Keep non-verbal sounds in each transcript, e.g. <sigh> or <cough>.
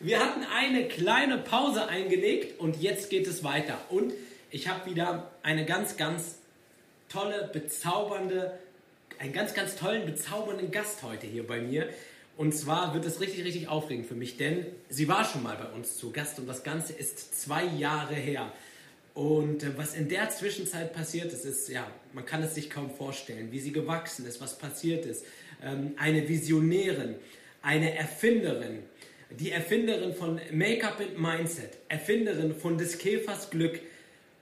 Wir hatten eine kleine Pause eingelegt und jetzt geht es weiter. Und ich habe wieder eine ganz, ganz tolle, bezaubernde, einen ganz, ganz tollen, bezaubernden Gast heute hier bei mir. Und zwar wird es richtig, richtig aufregend für mich, denn sie war schon mal bei uns zu Gast und das Ganze ist zwei Jahre her. Und äh, was in der Zwischenzeit passiert ist, ist, ja, man kann es sich kaum vorstellen, wie sie gewachsen ist, was passiert ist. Ähm, eine Visionärin, eine Erfinderin, die Erfinderin von Make-up and Mindset, Erfinderin von des Käfers Glück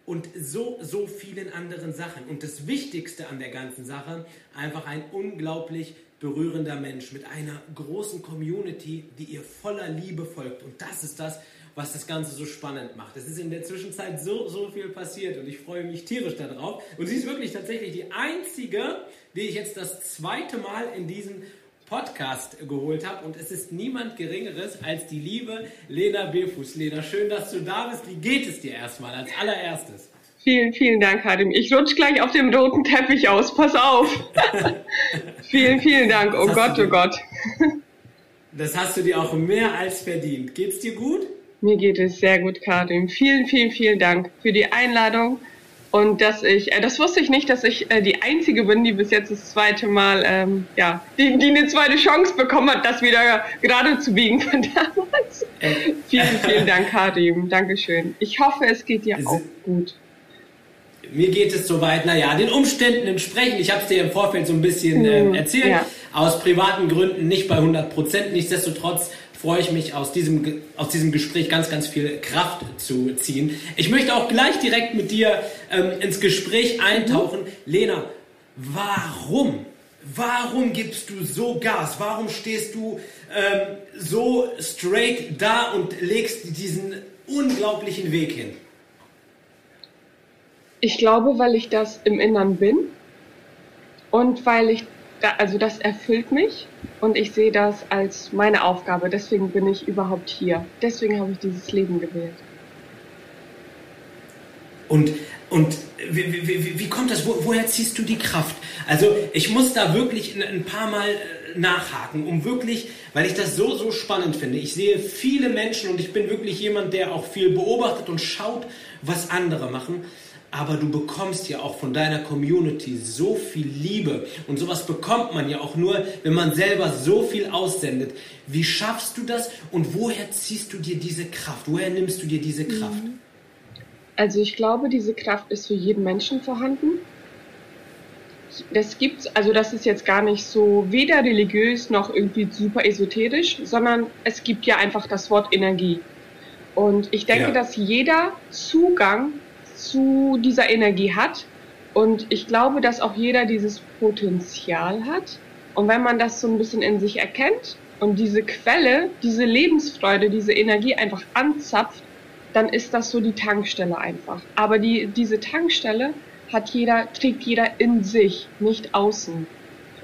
und so, so vielen anderen Sachen. Und das Wichtigste an der ganzen Sache, einfach ein unglaublich berührender Mensch mit einer großen Community, die ihr voller Liebe folgt. Und das ist das, was das Ganze so spannend macht. Es ist in der Zwischenzeit so, so viel passiert und ich freue mich tierisch darauf. Und sie ist wirklich tatsächlich die einzige, die ich jetzt das zweite Mal in diesen Podcast geholt habe. Und es ist niemand Geringeres als die liebe Lena Befuß. Lena, schön, dass du da bist. Wie geht es dir erstmal als allererstes? Vielen, vielen Dank, Hadim. Ich rutsch gleich auf dem roten Teppich aus. Pass auf. <laughs> vielen, vielen Dank. Oh Gott, oh Gott. das hast du dir auch mehr als verdient. Geht's dir gut? Mir geht es sehr gut, Karin. Vielen, vielen, vielen Dank für die Einladung und dass ich, äh, das wusste ich nicht, dass ich äh, die Einzige bin, die bis jetzt das zweite Mal, ähm, ja, die, die eine zweite Chance bekommen hat, das wieder gerade zu biegen von damals. Äh. Vielen, vielen Dank, Karim. Dankeschön. Ich hoffe, es geht dir auch gut. Mir geht es soweit, naja, den Umständen entsprechend. Ich habe es dir im Vorfeld so ein bisschen äh, erzählt. Ja. Aus privaten Gründen nicht bei 100 Prozent. Nichtsdestotrotz freue ich mich aus diesem, aus diesem Gespräch ganz, ganz viel Kraft zu ziehen. Ich möchte auch gleich direkt mit dir ähm, ins Gespräch eintauchen. Mhm. Lena, warum? Warum gibst du so Gas? Warum stehst du ähm, so straight da und legst diesen unglaublichen Weg hin? Ich glaube, weil ich das im Innern bin und weil ich also das erfüllt mich und ich sehe das als meine Aufgabe. Deswegen bin ich überhaupt hier. Deswegen habe ich dieses Leben gewählt. Und, und wie, wie, wie kommt das? Wo, woher ziehst du die Kraft? Also ich muss da wirklich ein paar Mal äh, nachhaken, um wirklich, weil ich das so, so spannend finde. Ich sehe viele Menschen und ich bin wirklich jemand, der auch viel beobachtet und schaut, was andere machen aber du bekommst ja auch von deiner Community so viel Liebe und sowas bekommt man ja auch nur, wenn man selber so viel aussendet. Wie schaffst du das und woher ziehst du dir diese Kraft? Woher nimmst du dir diese Kraft? Mhm. Also ich glaube, diese Kraft ist für jeden Menschen vorhanden. Das gibt's, also das ist jetzt gar nicht so weder religiös noch irgendwie super esoterisch, sondern es gibt ja einfach das Wort Energie. Und ich denke, ja. dass jeder Zugang zu dieser Energie hat. Und ich glaube, dass auch jeder dieses Potenzial hat. Und wenn man das so ein bisschen in sich erkennt und diese Quelle, diese Lebensfreude, diese Energie einfach anzapft, dann ist das so die Tankstelle einfach. Aber die, diese Tankstelle hat jeder, trägt jeder in sich, nicht außen.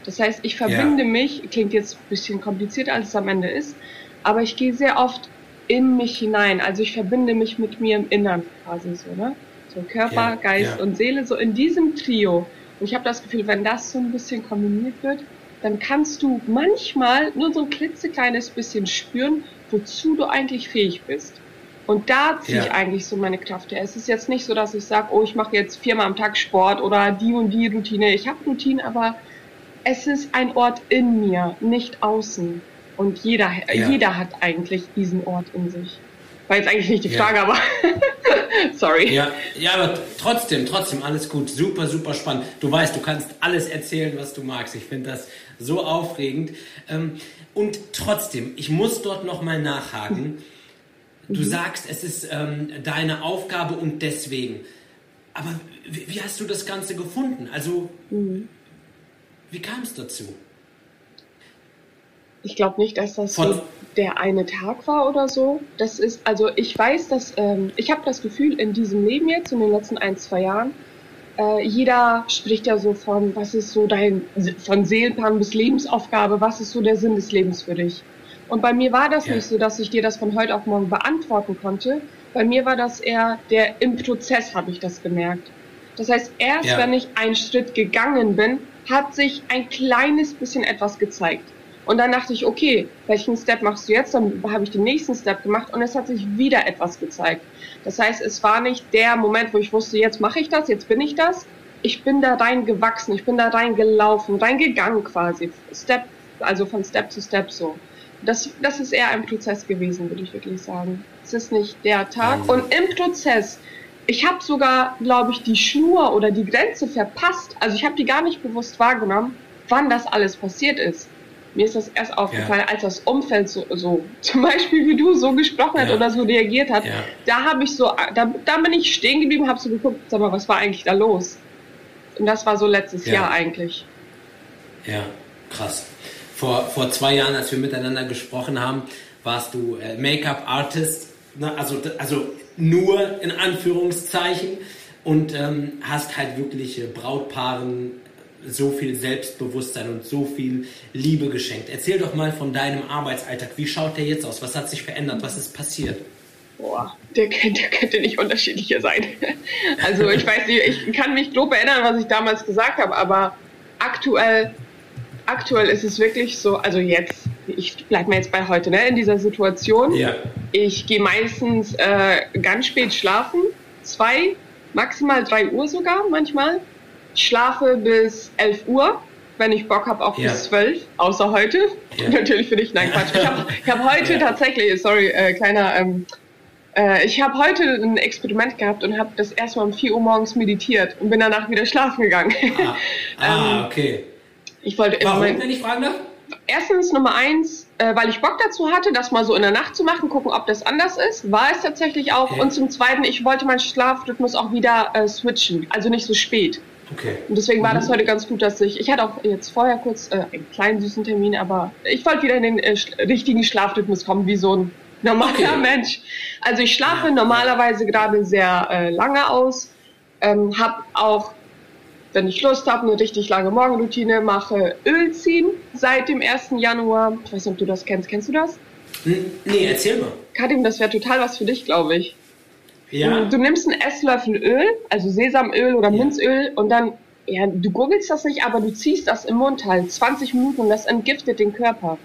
Das heißt, ich verbinde ja. mich, klingt jetzt ein bisschen komplizierter, als es am Ende ist, aber ich gehe sehr oft in mich hinein. Also ich verbinde mich mit mir im Innern quasi so, ne? So Körper, ja, Geist ja. und Seele, so in diesem Trio. Und ich habe das Gefühl, wenn das so ein bisschen kombiniert wird, dann kannst du manchmal nur so ein klitzekleines bisschen spüren, wozu du eigentlich fähig bist. Und da ziehe ja. ich eigentlich so meine Kraft her. Es ist jetzt nicht so, dass ich sage, oh, ich mache jetzt viermal am Tag Sport oder die und die Routine. Ich habe Routine, aber es ist ein Ort in mir, nicht außen. Und jeder, jeder hat eigentlich diesen Ort in sich. War jetzt eigentlich nicht die Frage, ja. aber <laughs> sorry. Ja, ja, aber trotzdem, trotzdem alles gut. Super, super spannend. Du weißt, du kannst alles erzählen, was du magst. Ich finde das so aufregend. Ähm, und trotzdem, ich muss dort nochmal nachhaken. Du mhm. sagst, es ist ähm, deine Aufgabe und deswegen. Aber wie, hast du das Ganze gefunden? Also, mhm. wie kam es dazu? Ich glaube nicht, dass das Von, so der eine Tag war oder so. Das ist, also ich weiß, dass ähm, ich habe das Gefühl, in diesem Leben jetzt, in den letzten ein, zwei Jahren, äh, jeder spricht ja so von, was ist so dein, von Seelenplan bis Lebensaufgabe, was ist so der Sinn des Lebens für dich? Und bei mir war das ja. nicht so, dass ich dir das von heute auf morgen beantworten konnte. Bei mir war das eher der, im Prozess habe ich das gemerkt. Das heißt, erst ja. wenn ich einen Schritt gegangen bin, hat sich ein kleines bisschen etwas gezeigt. Und dann dachte ich, okay, welchen Step machst du jetzt? Dann habe ich den nächsten Step gemacht und es hat sich wieder etwas gezeigt. Das heißt, es war nicht der Moment, wo ich wusste, jetzt mache ich das, jetzt bin ich das. Ich bin da rein gewachsen, ich bin da rein gelaufen, reingegangen quasi. Step, also von Step zu Step so. Das, das ist eher ein Prozess gewesen, würde ich wirklich sagen. Es ist nicht der Tag. Und im Prozess, ich habe sogar, glaube ich, die Schnur oder die Grenze verpasst. Also ich habe die gar nicht bewusst wahrgenommen, wann das alles passiert ist. Mir ist das erst aufgefallen, ja. als das Umfeld so, so, <laughs> zum Beispiel wie du so gesprochen ja. hat oder so reagiert hat. Ja. Da habe ich so, da, da bin ich stehen geblieben, habe so geguckt, sag mal, was war eigentlich da los? Und das war so letztes Jahr eigentlich. Ja, krass. Vor, vor zwei Jahren, als wir miteinander gesprochen haben, warst du äh, Make-up-Artist, ne? also, also nur in Anführungszeichen und ähm, hast halt wirklich Brautpaaren so viel Selbstbewusstsein und so viel Liebe geschenkt. Erzähl doch mal von deinem Arbeitsalltag. Wie schaut der jetzt aus? Was hat sich verändert? Was ist passiert? Boah, der, der könnte nicht unterschiedlicher sein. <laughs> Also ich weiß nicht, ich kann mich grob erinnern, was ich damals gesagt habe, aber aktuell, aktuell ist es wirklich so, also jetzt, ich bleibe mir jetzt bei heute, ne, in dieser Situation. Ja. Ich gehe meistens äh, ganz spät schlafen, zwei, maximal drei Uhr sogar manchmal schlafe bis 11 Uhr, wenn ich Bock habe, auch ja. bis 12, außer heute. Ja. <laughs> Natürlich für dich, nein, Quatsch. Ich habe hab heute tatsächlich, sorry, äh, kleiner, ähm, äh, ich habe heute ein Experiment gehabt und habe das erstmal um 4 Uhr morgens meditiert und bin danach wieder schlafen gegangen. Ah, <laughs> ah ähm, okay. Ich wollte Warum, mein, wenn ich fragen darf? Erstens, Nummer eins, äh, weil ich Bock dazu hatte, das mal so in der Nacht zu machen, gucken, ob das anders ist. War es tatsächlich auch. Okay. Und zum Zweiten, ich wollte meinen Schlafrhythmus auch wieder äh, switchen, also nicht so spät. Okay. Und deswegen war das mhm. heute ganz gut, dass ich, ich hatte auch jetzt vorher kurz äh, einen kleinen süßen Termin, aber ich wollte wieder in den äh, richtigen Schlafrhythmus kommen, wie so ein normaler okay. Mensch. Also ich schlafe normalerweise gerade sehr äh, lange aus, ähm, habe auch, wenn ich Lust habe, eine richtig lange Morgenroutine, mache Öl ziehen seit dem 1. Januar. Ich weiß nicht, ob du das kennst. Kennst du das? Nee, erzähl mal. Kadim, das wäre total was für dich, glaube ich. Ja. Du, nimmst einen Esslöffel Öl, also Sesamöl oder ja. Minzöl und dann, ja, du gurgelst das nicht, aber du ziehst das im Mund halt 20 Minuten und das entgiftet den Körper.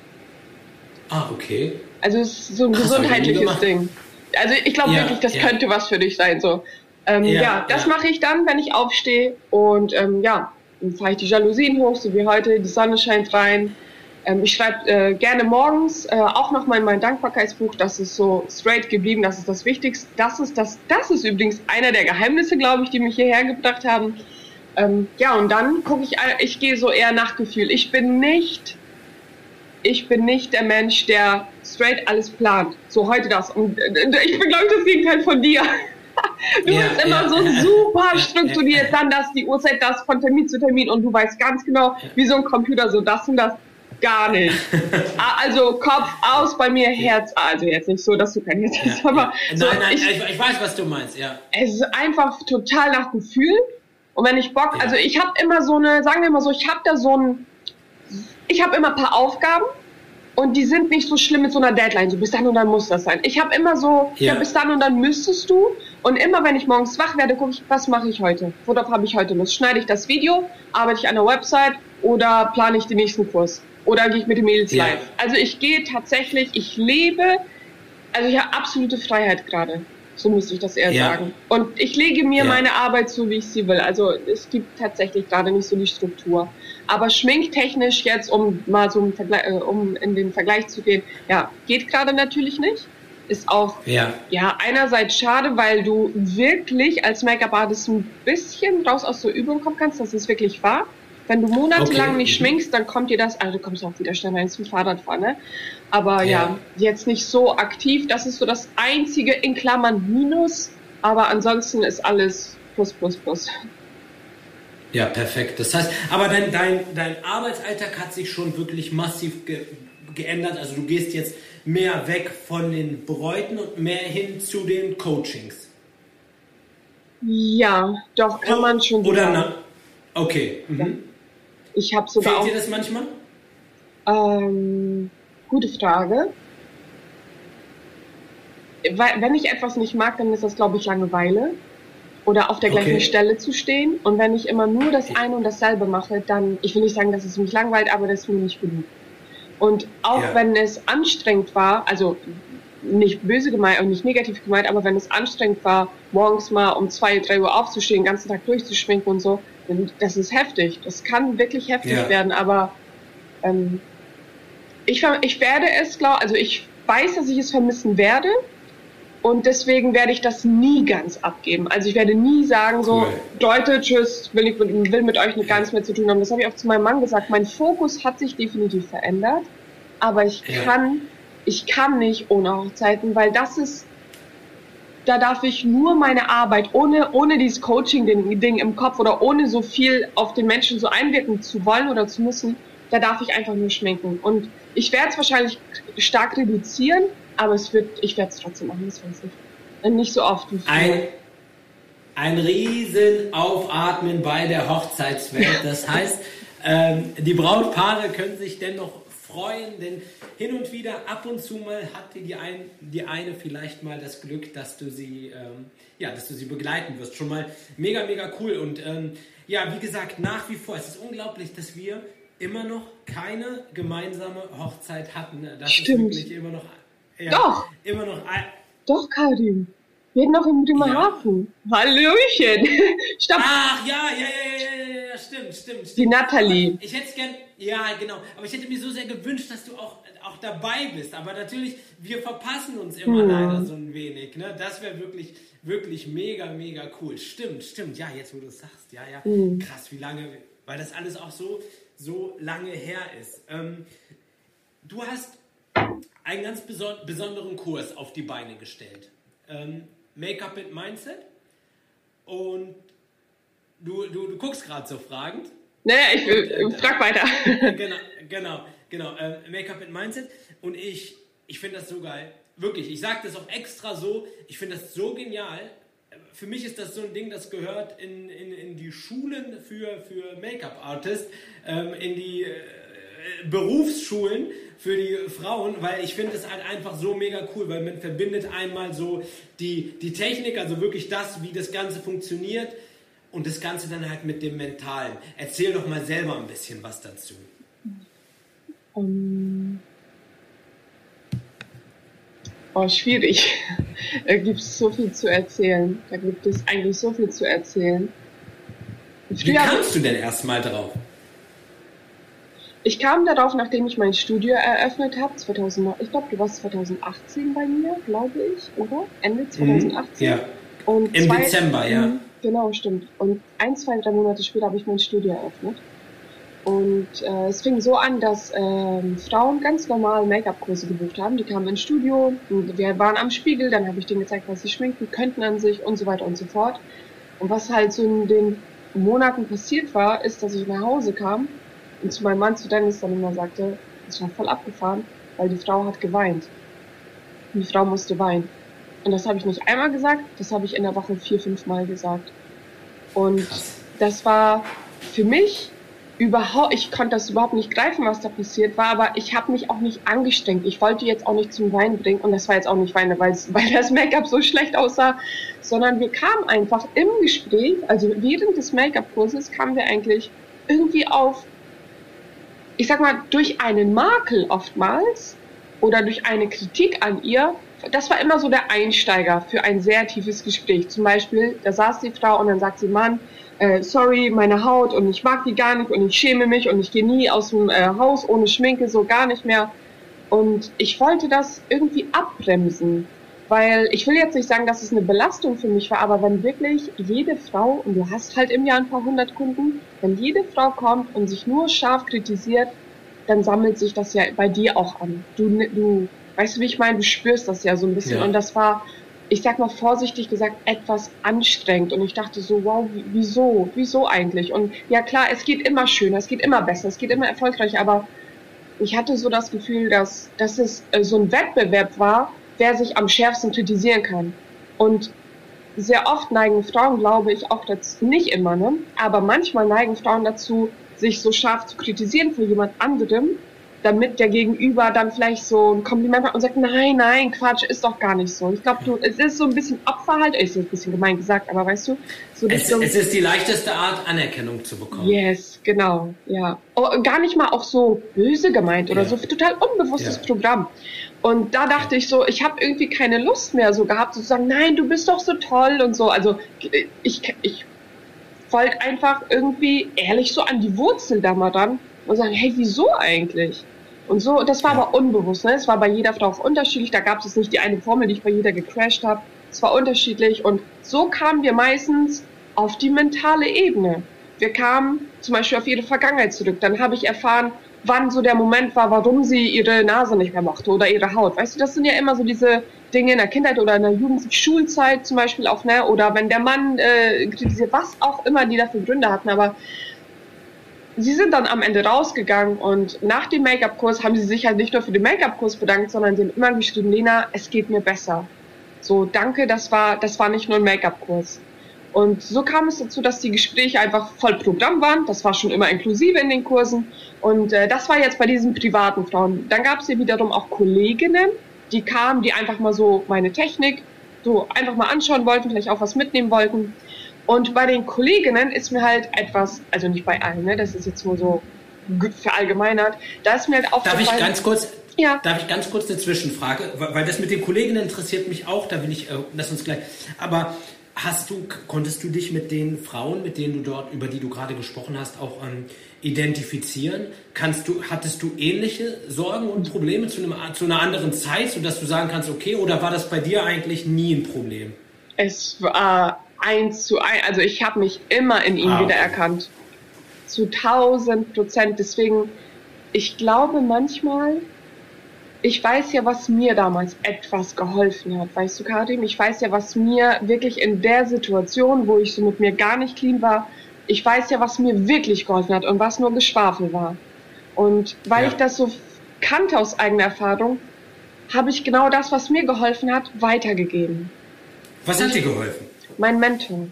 Ah, okay. Also es ist so ein Krass, gesundheitliches Ding. Also ich glaube ja, wirklich, das ja. könnte was für dich sein. So. Ähm, ja, ja, das mache ich dann, wenn ich aufstehe und ähm, ja, dann fahre ich die Jalousien hoch, so wie heute, die Sonne scheint rein. Ähm, ich schreibe äh, gerne morgens äh, auch nochmal in mein Dankbarkeitsbuch, das ist so straight geblieben, das ist das Wichtigste. Das ist, das, das ist übrigens einer der Geheimnisse, glaube ich, die mich hierher gebracht haben. Ähm, ja, und dann gucke ich, ich gehe so eher nach Gefühl. Ich bin nicht, ich bin nicht der Mensch, der straight alles plant. So heute das. Und äh, ich bin, glaube ich, das Gegenteil von dir. <laughs> Du ja, bist immer ja, so <laughs> super strukturiert, dann das, die Uhrzeit, das von Termin zu Termin und du weißt ganz genau, wie so ein Computer, so das und das gar nicht. <laughs> Ah, also Kopf aus bei mir, Herz. Also jetzt nicht so, dass du kein Herz hast, ja, aber. Ja. So, nein, nein, ich, ich, weiß, was du meinst, ja. Es ist einfach total nach Gefühl. Und wenn ich Bock, ja. also ich habe immer so eine, sagen wir mal so, ich habe da so ein, ich habe immer ein paar Aufgaben und die sind nicht so schlimm mit so einer Deadline, so bis dann und dann muss das sein. Ich habe immer so, ja. ja. bis dann und dann müsstest du. Und immer wenn ich morgens wach werde, gucke ich, was mache ich heute? Worauf habe ich heute Lust? Schneide ich das Video, arbeite ich an der Website oder plane ich den nächsten Kurs? Oder gehe ich mit den Mädels ja. live. Also ich gehe tatsächlich, ich lebe, also ich habe absolute Freiheit gerade. So müsste ich das eher ja. sagen. Und ich lege mir ja. meine Arbeit so, wie ich sie will. Also es gibt tatsächlich gerade nicht so die Struktur. Aber schminktechnisch jetzt, um mal so äh, um in den Vergleich zu gehen, ja, geht gerade natürlich nicht. Ist auch, ja. ja, einerseits schade, weil du wirklich als Make-up-Artist ein bisschen raus aus der Übung kommen kannst, das ist wirklich wahr. Wenn du monatelang okay. nicht schminkst, dann kommt dir das, also du kommst auch wieder schneller ins Fahrradfahren, ne? Aber ja. ja, jetzt nicht so aktiv. Das ist so das einzige in Klammern Minus, aber ansonsten ist alles plus plus plus. Ja, perfekt. Das heißt, aber dein, dein, dein Arbeitsalltag hat sich schon wirklich massiv ge geändert. Also du gehst jetzt mehr weg von den Bräuten und mehr hin zu den Coachings. Ja, doch, kann man schon oder sagen. Na, okay. Mhm. Ich habe sogar Fehlt auch, dir das manchmal? Ähm, gute Frage. Wenn ich etwas nicht mag, dann ist das, glaube ich, Langeweile. oder auf der gleichen okay. Stelle zu stehen. Und wenn ich immer nur das eine und dasselbe mache, dann, ich will nicht sagen, dass es mich langweilt, aber das ist mir nicht genug. Und auch ja. wenn es anstrengend war, also nicht böse gemeint und nicht negativ gemeint, aber wenn es anstrengend war, morgens mal um zwei, drei Uhr aufzustehen, den ganzen Tag durchzuschminken und so, das ist heftig. Das kann wirklich heftig ja. werden, aber ähm, ich, ich werde es, glaube also ich weiß, dass ich es vermissen werde und deswegen werde ich das nie ganz abgeben. Also ich werde nie sagen so, cool. Leute, tschüss, will, ich, will mit euch gar nichts mehr zu tun haben. Das habe ich auch zu meinem Mann gesagt. Mein Fokus hat sich definitiv verändert, aber ich ja. kann ich kann nicht ohne Hochzeiten, weil das ist, da darf ich nur meine Arbeit, ohne, ohne dieses Coaching-Ding im Kopf oder ohne so viel auf den Menschen so einwirken zu wollen oder zu müssen, da darf ich einfach nur schminken. Und ich werde es wahrscheinlich stark reduzieren, aber es wird, ich werde es trotzdem machen, das weiß ich. Nicht so oft wie Ein, ein riesen Aufatmen bei der Hochzeitswelt. Das heißt, ähm, die Brautpaare können sich dennoch freuen, denn hin und wieder, ab und zu mal hatte die, ein, die eine vielleicht mal das Glück, dass du sie, ähm, ja, dass du sie begleiten wirst. Schon mal mega, mega cool. Und ähm, ja, wie gesagt, nach wie vor, es ist unglaublich, dass wir immer noch keine gemeinsame Hochzeit hatten. Das Stimmt. ist wirklich immer noch, ja, Doch. immer noch. Ein, Doch, Karin. Wir noch in Bremerhaven. Ja. Hallöchen. <laughs> Stopp. Ach, ja, ja, ja, ja, ja, stimmt, stimmt, stimmt. Die Nathalie. Ich hätte es gern, ja, genau. Aber ich hätte mir so sehr gewünscht, dass du auch, auch dabei bist. Aber natürlich, wir verpassen uns immer hm. leider so ein wenig. Ne? Das wäre wirklich, wirklich mega, mega cool. Stimmt, stimmt. Ja, jetzt wo du es sagst. Ja, ja. Hm. Krass, wie lange, weil das alles auch so, so lange her ist. Ähm, du hast einen ganz beson besonderen Kurs auf die Beine gestellt. Ähm, Make-up and Mindset. Und du, du, du guckst gerade so fragend. Naja, ich und, äh, frag weiter. <laughs> Genau, genau, genau. Äh, Make-up and Mindset. Und ich, ich finde das so geil. Wirklich, ich sage das auch extra so. Ich finde das so genial. Für mich ist das so ein Ding, das gehört in, in, in die Schulen für, für Make-up-Artists, ähm, in die äh, Berufsschulen für die Frauen, weil ich finde es halt einfach so mega cool, weil man verbindet einmal so die, die Technik, also wirklich das, wie das Ganze funktioniert, und das Ganze dann halt mit dem Mentalen. Erzähl doch mal selber ein bisschen was dazu. Um, oh, schwierig. <laughs> da gibt es so viel zu erzählen. Da gibt es eigentlich so viel zu erzählen. Wie kamst du denn erstmal drauf? Ich kam darauf, nachdem ich mein Studio eröffnet habe, 2000, ich glaube, du warst 2018 bei mir, glaube ich, oder? Ende 2018. Mhm, ja. Und Im zwei, Dezember, ja. Genau, stimmt. Und ein, zwei, drei Monate später habe ich mein Studio eröffnet. Und äh, es fing so an, dass äh, Frauen ganz normal Make-up-Kurse gebucht haben. Die kamen ins Studio, wir waren am Spiegel, dann habe ich denen gezeigt, was sie schminken könnten an sich und so weiter und so fort. Und was halt so in den Monaten passiert war, ist, dass ich nach Hause kam und zu meinem Mann, zu Dennis, dann immer sagte, es war voll abgefahren, weil die Frau hat geweint. Die Frau musste weinen. Und das habe ich nicht einmal gesagt, das habe ich in der Woche vier, fünf Mal gesagt. Und das war für mich überhaupt, ich konnte das überhaupt nicht greifen, was da passiert war, aber ich habe mich auch nicht angestrengt. Ich wollte jetzt auch nicht zum Wein bringen und das war jetzt auch nicht Wein, weil, <laughs> weil das Make-up so schlecht aussah, sondern wir kamen einfach im Gespräch, also während des Make-up-Kurses kamen wir eigentlich irgendwie auf, ich sag mal, durch einen Makel oftmals oder durch eine Kritik an ihr das war immer so der Einsteiger für ein sehr tiefes Gespräch. Zum Beispiel, da saß die Frau und dann sagt sie, Mann, äh, sorry, meine Haut und ich mag die gar nicht und ich schäme mich und ich gehe nie aus dem äh, Haus ohne Schminke, so gar nicht mehr. Und ich wollte das irgendwie abbremsen, weil ich will jetzt nicht sagen, dass es eine Belastung für mich war, aber wenn wirklich jede Frau, und du hast halt im Jahr ein paar hundert Kunden, wenn jede Frau kommt und sich nur scharf kritisiert, dann sammelt sich das ja bei dir auch an. Du, du Weißt du, wie ich meine? Du spürst das ja so ein bisschen. Ja. Und das war, ich sag mal vorsichtig gesagt, etwas anstrengend. Und ich dachte so, wow, wieso? Wieso eigentlich? Und ja klar, es geht immer schöner, es geht immer besser, es geht immer erfolgreicher, aber ich hatte so das Gefühl, dass, dass es äh, so ein Wettbewerb war, wer sich am schärfsten kritisieren kann. Und sehr oft neigen Frauen, glaube ich, auch dazu, nicht immer, ne? Aber manchmal neigen Frauen dazu, sich so scharf zu kritisieren für jemand anderem, damit der Gegenüber dann vielleicht so ein Kompliment macht und sagt, nein, nein, Quatsch, ist doch gar nicht so. Ich glaube, du, es ist so ein bisschen Opferhalt, ist ein bisschen gemein gesagt, aber weißt du, so es, es ist die leichteste Art, Anerkennung zu bekommen. Yes, genau, ja. Oh, gar nicht mal auch so böse gemeint oder ja. so total unbewusstes ja. Programm. Und da dachte ich so, ich habe irgendwie keine Lust mehr so gehabt, so zu sagen, nein, du bist doch so toll und so. Also ich, ich wollte einfach irgendwie ehrlich so an die Wurzel da mal ran und sagen, hey, wieso eigentlich? Und so, das war ja. aber unbewusst, ne? Es war bei jeder Frau auch unterschiedlich. Da gab es nicht die eine Formel, die ich bei jeder gecrashed habe. Es war unterschiedlich und so kamen wir meistens auf die mentale Ebene. Wir kamen zum Beispiel auf ihre Vergangenheit zurück. Dann habe ich erfahren, wann so der Moment war, warum sie ihre Nase nicht mehr mochte oder ihre Haut. Weißt du, das sind ja immer so diese Dinge in der Kindheit oder in der Jugend, Schulzeit zum Beispiel auch, ne? Oder wenn der Mann äh, kritisiert, was auch immer die dafür Gründe hatten. Aber sie sind dann am Ende rausgegangen und nach dem Make-up-Kurs haben sie sich halt nicht nur für den Make-up-Kurs bedankt, sondern sie haben immer geschrieben, Lena, es geht mir besser. So, danke, das war, das war nicht nur ein Make-up-Kurs. Und so kam es dazu, dass die Gespräche einfach voll Programm waren. Das war schon immer inklusive in den Kursen. Und äh, das war jetzt bei diesen privaten Frauen. Dann gab es hier wiederum auch Kolleginnen, die kamen, die einfach mal so meine Technik so einfach mal anschauen wollten, vielleicht auch was mitnehmen wollten. Und bei den Kolleginnen ist mir halt etwas, also nicht bei allen, ne, das ist jetzt nur so verallgemeinert, da ist mir halt aufgefallen... Darf ich ganz kurz, ja. Darf ich ganz kurz eine Zwischenfrage, weil das mit den Kolleginnen interessiert mich auch, da will ich, äh, lass uns gleich, aber hast du, konntest du dich mit den Frauen, mit denen du dort, über die du gerade gesprochen hast, auch ähm, identifizieren? Kannst du, hattest du ähnliche Sorgen und Probleme zu, einem, zu einer anderen Zeit, sodass du sagen kannst, okay, oder war das bei dir eigentlich nie ein Problem? Es war eins zu eins, also ich habe mich immer in ihm ah, okay. wiedererkannt. Zu tausend Prozent. Deswegen, ich glaube manchmal, ich weiß ja, was mir damals etwas geholfen hat, weißt du, Karim? Ich weiß ja, was mir wirklich in der Situation, wo ich so mit mir gar nicht clean war, ich weiß ja, was mir wirklich geholfen hat und was nur Geschwafel war. Und weil ja. ich das so kannte aus eigener Erfahrung, habe ich genau das, was mir geholfen hat, weitergegeben. Was hat dir geholfen? Mein Mentor.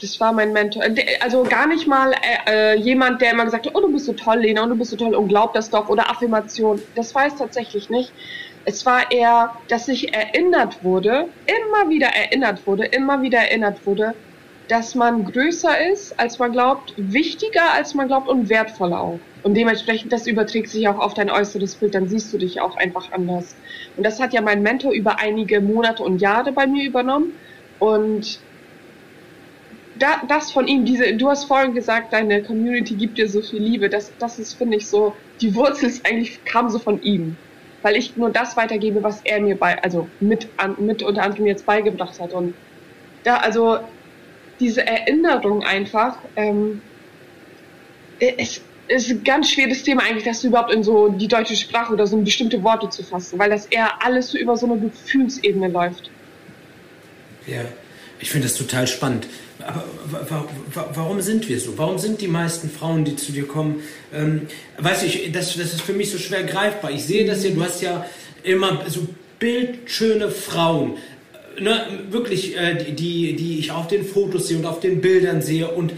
Das war mein Mentor. Also gar nicht mal äh, äh, jemand, der immer gesagt hat, oh, du bist so toll, Lena, und du bist so toll und glaub das doch oder Affirmation. Das war es tatsächlich nicht. Es war eher, dass ich erinnert wurde, immer wieder erinnert wurde, immer wieder erinnert wurde, dass man größer ist, als man glaubt, wichtiger, als man glaubt und wertvoller auch. Und dementsprechend, das überträgt sich auch auf dein äußeres Bild, dann siehst du dich auch einfach anders. Und das hat ja mein Mentor über einige Monate und Jahre bei mir übernommen. Und da, das von ihm, diese, du hast vorhin gesagt, deine Community gibt dir so viel Liebe. Das, das ist, finde ich, so, die Wurzel ist eigentlich, kam so von ihm. Weil ich nur das weitergebe, was er mir bei, also mit, an, mit unter anderem jetzt beigebracht hat. Und da, also, diese Erinnerung einfach, ähm, es ist ein ganz schweres Thema eigentlich, das überhaupt in so die deutsche Sprache oder so in bestimmte Worte zu fassen, weil das eher alles so über so eine Gefühlsebene läuft. Ja, ich finde das total spannend. Aber warum sind wir so? Warum sind die meisten Frauen, die zu dir kommen, ähm, weiß ich, das, das ist für mich so schwer greifbar. Ich sehe das ja, du hast ja immer so bildschöne Frauen, ne, wirklich, äh, die, die ich auf den Fotos sehe und auf den Bildern sehe und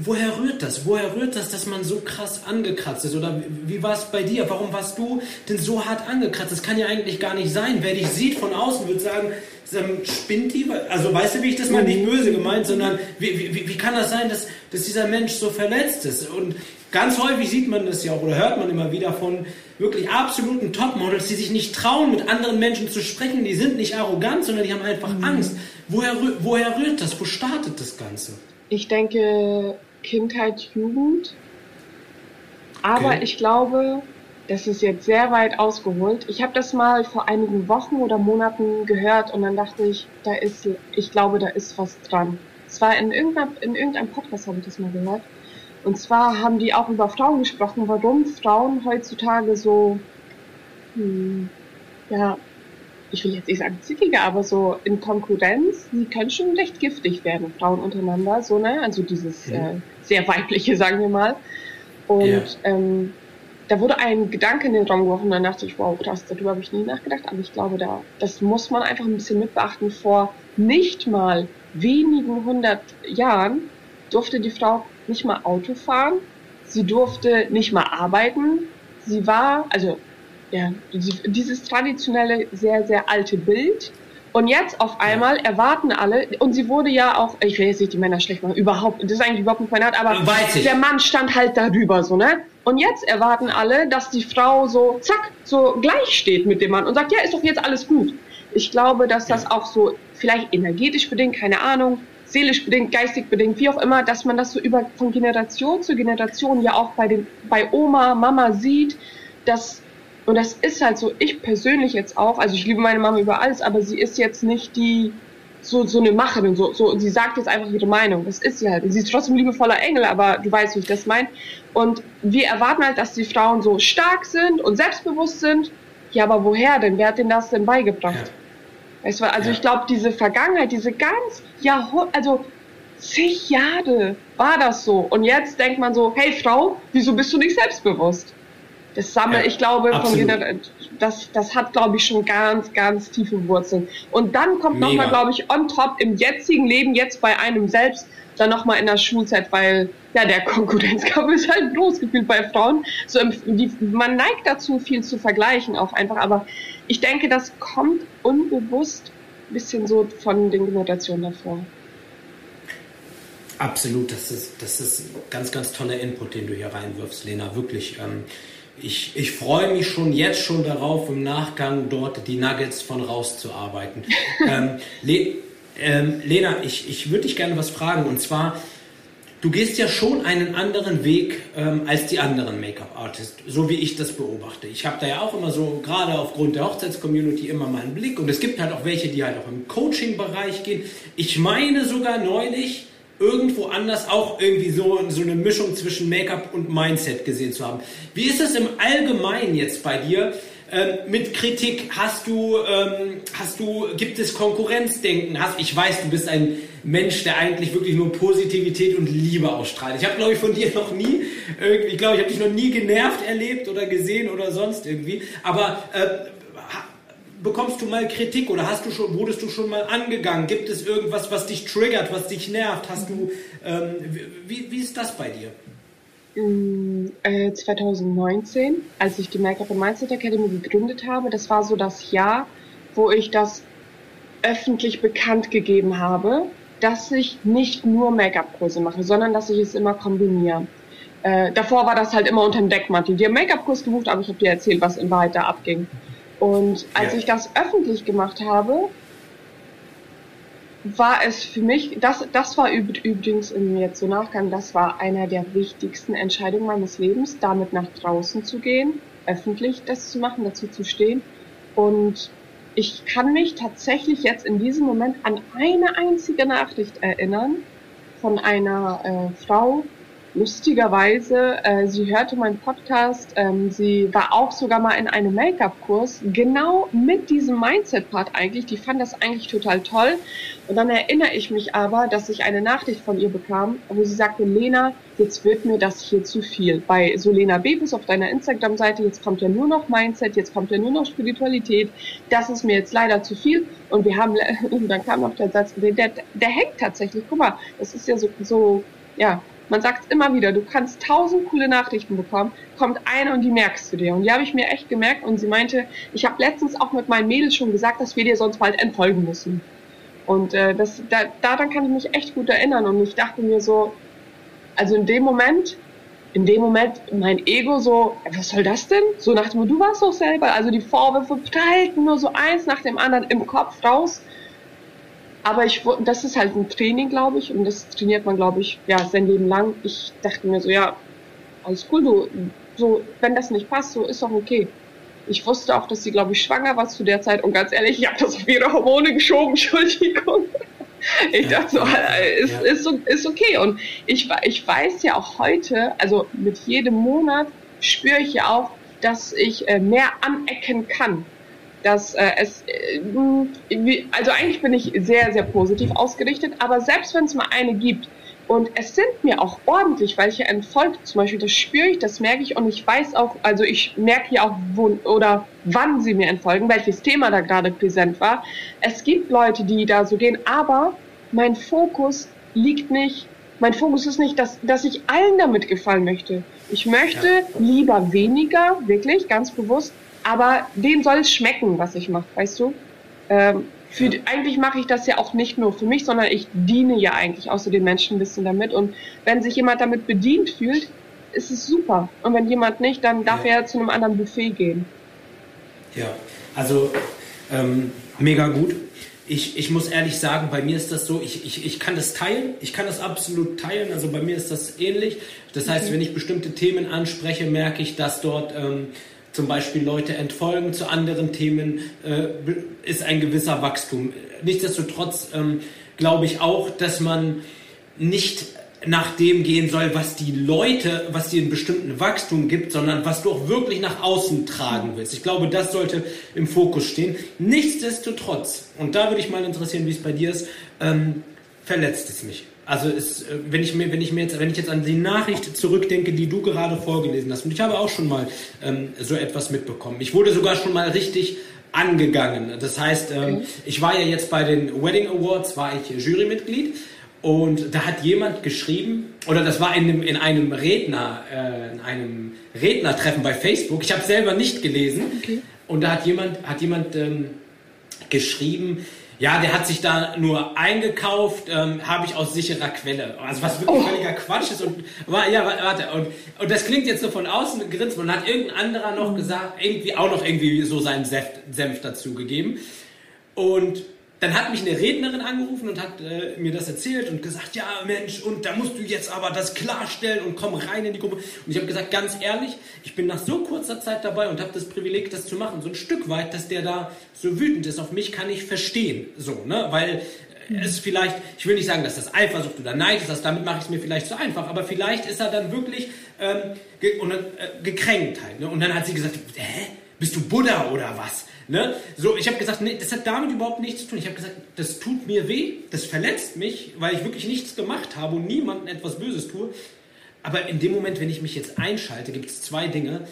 woher rührt das? Woher rührt das, dass man so krass angekratzt ist? Oder wie war es bei dir? Warum warst du denn so hart angekratzt? Das kann ja eigentlich gar nicht sein. Wer dich sieht von außen, wird sagen, spinnt die? Also weißt du, wie ich das mal nicht böse gemeint, sondern wie, wie, wie kann das sein, dass, dass dieser Mensch so verletzt ist? Und ganz häufig sieht man das ja auch oder hört man immer wieder von wirklich absoluten Topmodels, die sich nicht trauen, mit anderen Menschen zu sprechen. Die sind nicht arrogant, sondern die haben einfach mhm. Angst. Woher, woher rührt das? Wo startet das Ganze? Ich denke Kindheit, Jugend. Aber okay. ich glaube, das ist jetzt sehr weit ausgeholt. Ich habe das mal vor einigen Wochen oder Monaten gehört und dann dachte ich, da ist, ich glaube, da ist was dran. Es war in, irgendeiner, in irgendeinem Podcast habe ich das mal gehört. Und zwar haben die auch über Frauen gesprochen, warum Frauen heutzutage so, hm, ja, ich will jetzt nicht sagen zickiger, aber so in Konkurrenz, sie können schon recht giftig werden, Frauen untereinander, so, ne? Also dieses ja. äh, sehr weibliche, sagen wir mal. Und ja. ähm, da wurde ein Gedanke in den Raum geworfen, dann dachte ich, wow, krass, darüber habe ich nie nachgedacht, aber ich glaube, da, das muss man einfach ein bisschen mit beachten. Vor nicht mal wenigen hundert Jahren durfte die Frau nicht mal Auto fahren Sie durfte nicht mal arbeiten. Sie war, also ja, dieses traditionelle, sehr, sehr alte Bild. Und jetzt auf einmal erwarten alle, und sie wurde ja auch, ich will jetzt nicht die Männer schlecht machen, überhaupt, das ist eigentlich überhaupt nicht meine Art, aber der Mann stand halt darüber, so, ne? Und jetzt erwarten alle, dass die Frau so, zack, so gleich steht mit dem Mann und sagt, ja, ist doch jetzt alles gut. Ich glaube, dass das auch so, vielleicht energetisch bedingt, keine Ahnung, seelisch bedingt, geistig bedingt, wie auch immer, dass man das so über, von Generation zu Generation ja auch bei den, bei Oma, Mama sieht, dass und das ist halt so, ich persönlich jetzt auch, also ich liebe meine Mama über alles, aber sie ist jetzt nicht die, so, so eine Macherin, so, so, sie sagt jetzt einfach ihre Meinung. Das ist sie halt. Sie ist trotzdem liebevoller Engel, aber du weißt, wie ich das meine. Und wir erwarten halt, dass die Frauen so stark sind und selbstbewusst sind. Ja, aber woher denn? Wer hat denn das denn beigebracht? Ja. Weißt du, also ja. ich glaube, diese Vergangenheit, diese ganz Jahrhunderte, also zig Jahre war das so. Und jetzt denkt man so, hey Frau, wieso bist du nicht selbstbewusst? Das sammelt, ja, ich glaube, von das, das hat, glaube ich, schon ganz, ganz tiefe Wurzeln. Und dann kommt nochmal, glaube ich, on top im jetzigen Leben, jetzt bei einem selbst, dann nochmal in der Schulzeit, weil ja der <laughs> Konkurrenzkampf ist halt groß gefühlt bei Frauen. So, die, man neigt dazu, viel zu vergleichen auch einfach, aber ich denke, das kommt unbewusst ein bisschen so von den Generationen davor. Absolut, das ist, das ist ganz, ganz toller Input, den du hier reinwirfst, Lena. Wirklich. Ähm, ich, ich freue mich schon jetzt schon darauf, im Nachgang dort die Nuggets von rauszuarbeiten. <laughs> ähm, Le ähm, Lena, ich, ich würde dich gerne was fragen und zwar, du gehst ja schon einen anderen Weg ähm, als die anderen Make-up-Artists, so wie ich das beobachte. Ich habe da ja auch immer so, gerade aufgrund der Hochzeitscommunity, immer mal einen Blick und es gibt halt auch welche, die halt auch im Coaching-Bereich gehen. Ich meine sogar neulich, irgendwo anders auch irgendwie so, so eine Mischung zwischen Make-up und Mindset gesehen zu haben. Wie ist das im Allgemeinen jetzt bei dir? Ähm, mit Kritik hast du, ähm, hast du, gibt es Konkurrenzdenken? Hast, ich weiß, du bist ein Mensch, der eigentlich wirklich nur Positivität und Liebe ausstrahlt. Ich habe, glaube ich, von dir noch nie, ich glaube, ich habe dich noch nie genervt erlebt oder gesehen oder sonst irgendwie. Aber äh, bekommst du mal Kritik oder hast du schon, wurdest du schon mal angegangen? Gibt es irgendwas, was dich triggert, was dich nervt? Hast du, ähm, wie, wie ist das bei dir? 2019, mm, äh, als ich die Make-up and Mindset Academy gegründet habe, das war so das Jahr, wo ich das öffentlich bekannt gegeben habe, dass ich nicht nur Make-up-Kurse mache, sondern dass ich es immer kombiniere. Äh, davor war das halt immer unter dem Deckmantel. Die haben Make-up-Kurs gebucht, aber ich habe dir erzählt, was in Wahrheit da abging. Und als ja. ich das öffentlich gemacht habe, war es für mich, das, das war übrigens im jetzt so Nachgang, das war einer der wichtigsten Entscheidungen meines Lebens, damit nach draußen zu gehen, öffentlich das zu machen, dazu zu stehen. Und ich kann mich tatsächlich jetzt in diesem Moment an eine einzige Nachricht erinnern von einer äh, Frau, lustigerweise, äh, sie hörte meinen Podcast, ähm, sie war auch sogar mal in einem Make-up-Kurs, genau mit diesem Mindset-Part eigentlich, die fand das eigentlich total toll. Und dann erinnere ich mich aber, dass ich eine Nachricht von ihr bekam, wo sie sagte, Lena, jetzt wird mir das hier zu viel. Bei Solena Bebus auf deiner Instagram-Seite, jetzt kommt ja nur noch Mindset, jetzt kommt ja nur noch Spiritualität, das ist mir jetzt leider zu viel. Und wir haben, <laughs> und dann kam noch der Satz, der, der, der hängt tatsächlich, guck mal, das ist ja so, so ja, man sagt immer wieder, du kannst tausend coole Nachrichten bekommen, kommt eine und die merkst du dir. Und die habe ich mir echt gemerkt und sie meinte, ich habe letztens auch mit meinen Mädels schon gesagt, dass wir dir sonst bald entfolgen müssen. Und äh, das, da, daran kann ich mich echt gut erinnern und ich dachte mir so, also in dem Moment, in dem Moment mein Ego so, was soll das denn? So nach dem, du warst doch selber, also die Vorwürfe teilten nur so eins nach dem anderen im Kopf raus aber ich, das ist halt ein Training, glaube ich, und das trainiert man, glaube ich, ja, sein Leben lang. Ich dachte mir so, ja, alles cool, du, so, wenn das nicht passt, so ist doch okay. Ich wusste auch, dass sie, glaube ich, schwanger war zu der Zeit und ganz ehrlich, ich habe das auf ihre Hormone geschoben, <laughs> Entschuldigung. Ich dachte so, ist, ist, ist okay. Und ich, ich weiß ja auch heute, also mit jedem Monat spüre ich ja auch, dass ich äh, mehr anecken kann dass äh, es, äh, also eigentlich bin ich sehr, sehr positiv ausgerichtet, aber selbst wenn es mal eine gibt, und es sind mir auch ordentlich welche entfolgt, zum Beispiel, das spüre ich, das merke ich und ich weiß auch, also ich merke ja auch, wo oder wann sie mir entfolgen, welches Thema da gerade präsent war. Es gibt Leute, die da so gehen, aber mein Fokus liegt nicht Mein Fokus ist nicht, dass, dass ich allen damit gefallen möchte. Ich möchte ja. lieber weniger, wirklich, ganz bewusst, aber denen soll es schmecken, was ich mache, weißt du? Ähm, für. Eigentlich mache ich das ja auch nicht nur für mich, sondern ich diene ja eigentlich außer den Menschen ein bisschen damit. Und wenn sich jemand damit bedient fühlt, ist es super. Und wenn jemand nicht, dann darf ja. er zu einem anderen Buffet gehen. Ja, also ähm, mega gut. Ich, ich muss ehrlich sagen, bei mir ist das so, ich, ich, ich kann das teilen, ich kann das absolut teilen, also bei mir ist das ähnlich. Das heißt, okay. wenn ich bestimmte Themen anspreche, merke ich, dass dort ähm, zum Beispiel Leute entfolgen zu anderen Themen, äh, ist ein gewisser Wachstum. Nichtsdestotrotz ähm, glaube ich auch, dass man nicht nach dem gehen soll, was die Leute, was dir einen bestimmten Wachstum gibt, sondern was du auch wirklich nach außen tragen willst. Ich glaube, das sollte im Fokus stehen. Nichtsdestotrotz, und da würde ich mal interessieren, wie es bei dir ist, ähm, verletzt es mich. Also es, äh, wenn ich mir, wenn ich mir jetzt, wenn ich jetzt an die Nachricht zurückdenke, die du gerade vorgelesen hast, und ich habe auch schon mal ähm, so etwas mitbekommen. Ich wurde sogar schon mal richtig angegangen. Das heißt, ähm, ich war ja jetzt bei den Wedding Awards, war ich Jurymitglied und da hat jemand geschrieben, oder das war in einem, in einem Redner, äh, in einem Rednertreffen bei Facebook. Ich habe selber nicht gelesen. Okay. Und da hat jemand, hat jemand ähm, geschrieben, ja, der hat sich da nur eingekauft, ähm, habe ich aus sicherer Quelle. Also was wirklich oh. völliger Quatsch ist. Und war, ja, warte, und, und das klingt jetzt so von außen gegrinst. Und hat irgendein anderer noch mhm. gesagt, irgendwie auch noch irgendwie so seinen Senf, Senf dazugegeben. Und dann hat mich eine Rednerin angerufen und hat äh, mir das erzählt und gesagt, ja Mensch, und da musst du jetzt aber das klarstellen und komm rein in die Gruppe. Und ich habe gesagt, ganz ehrlich, ich bin nach so kurzer Zeit dabei und habe das Privileg, das zu machen. So ein Stück weit, dass der da so wütend ist auf mich, kann ich verstehen. So, ne? Weil es vielleicht, ich will nicht sagen, dass das Eifersucht oder Neid ist, damit mache ich es mir vielleicht zu einfach, aber vielleicht ist er dann wirklich ähm, ge und, äh, gekränkt halt. Ne? Und dann hat sie gesagt, hä? Bist du Buddha oder was? Ne? So, ich habe gesagt, nee, das hat damit überhaupt nichts zu tun. Ich habe gesagt, das tut mir weh, das verletzt mich, weil ich wirklich nichts gemacht habe und niemandem etwas Böses tue. Aber in dem Moment, wenn ich mich jetzt einschalte, gibt es zwei Dinge.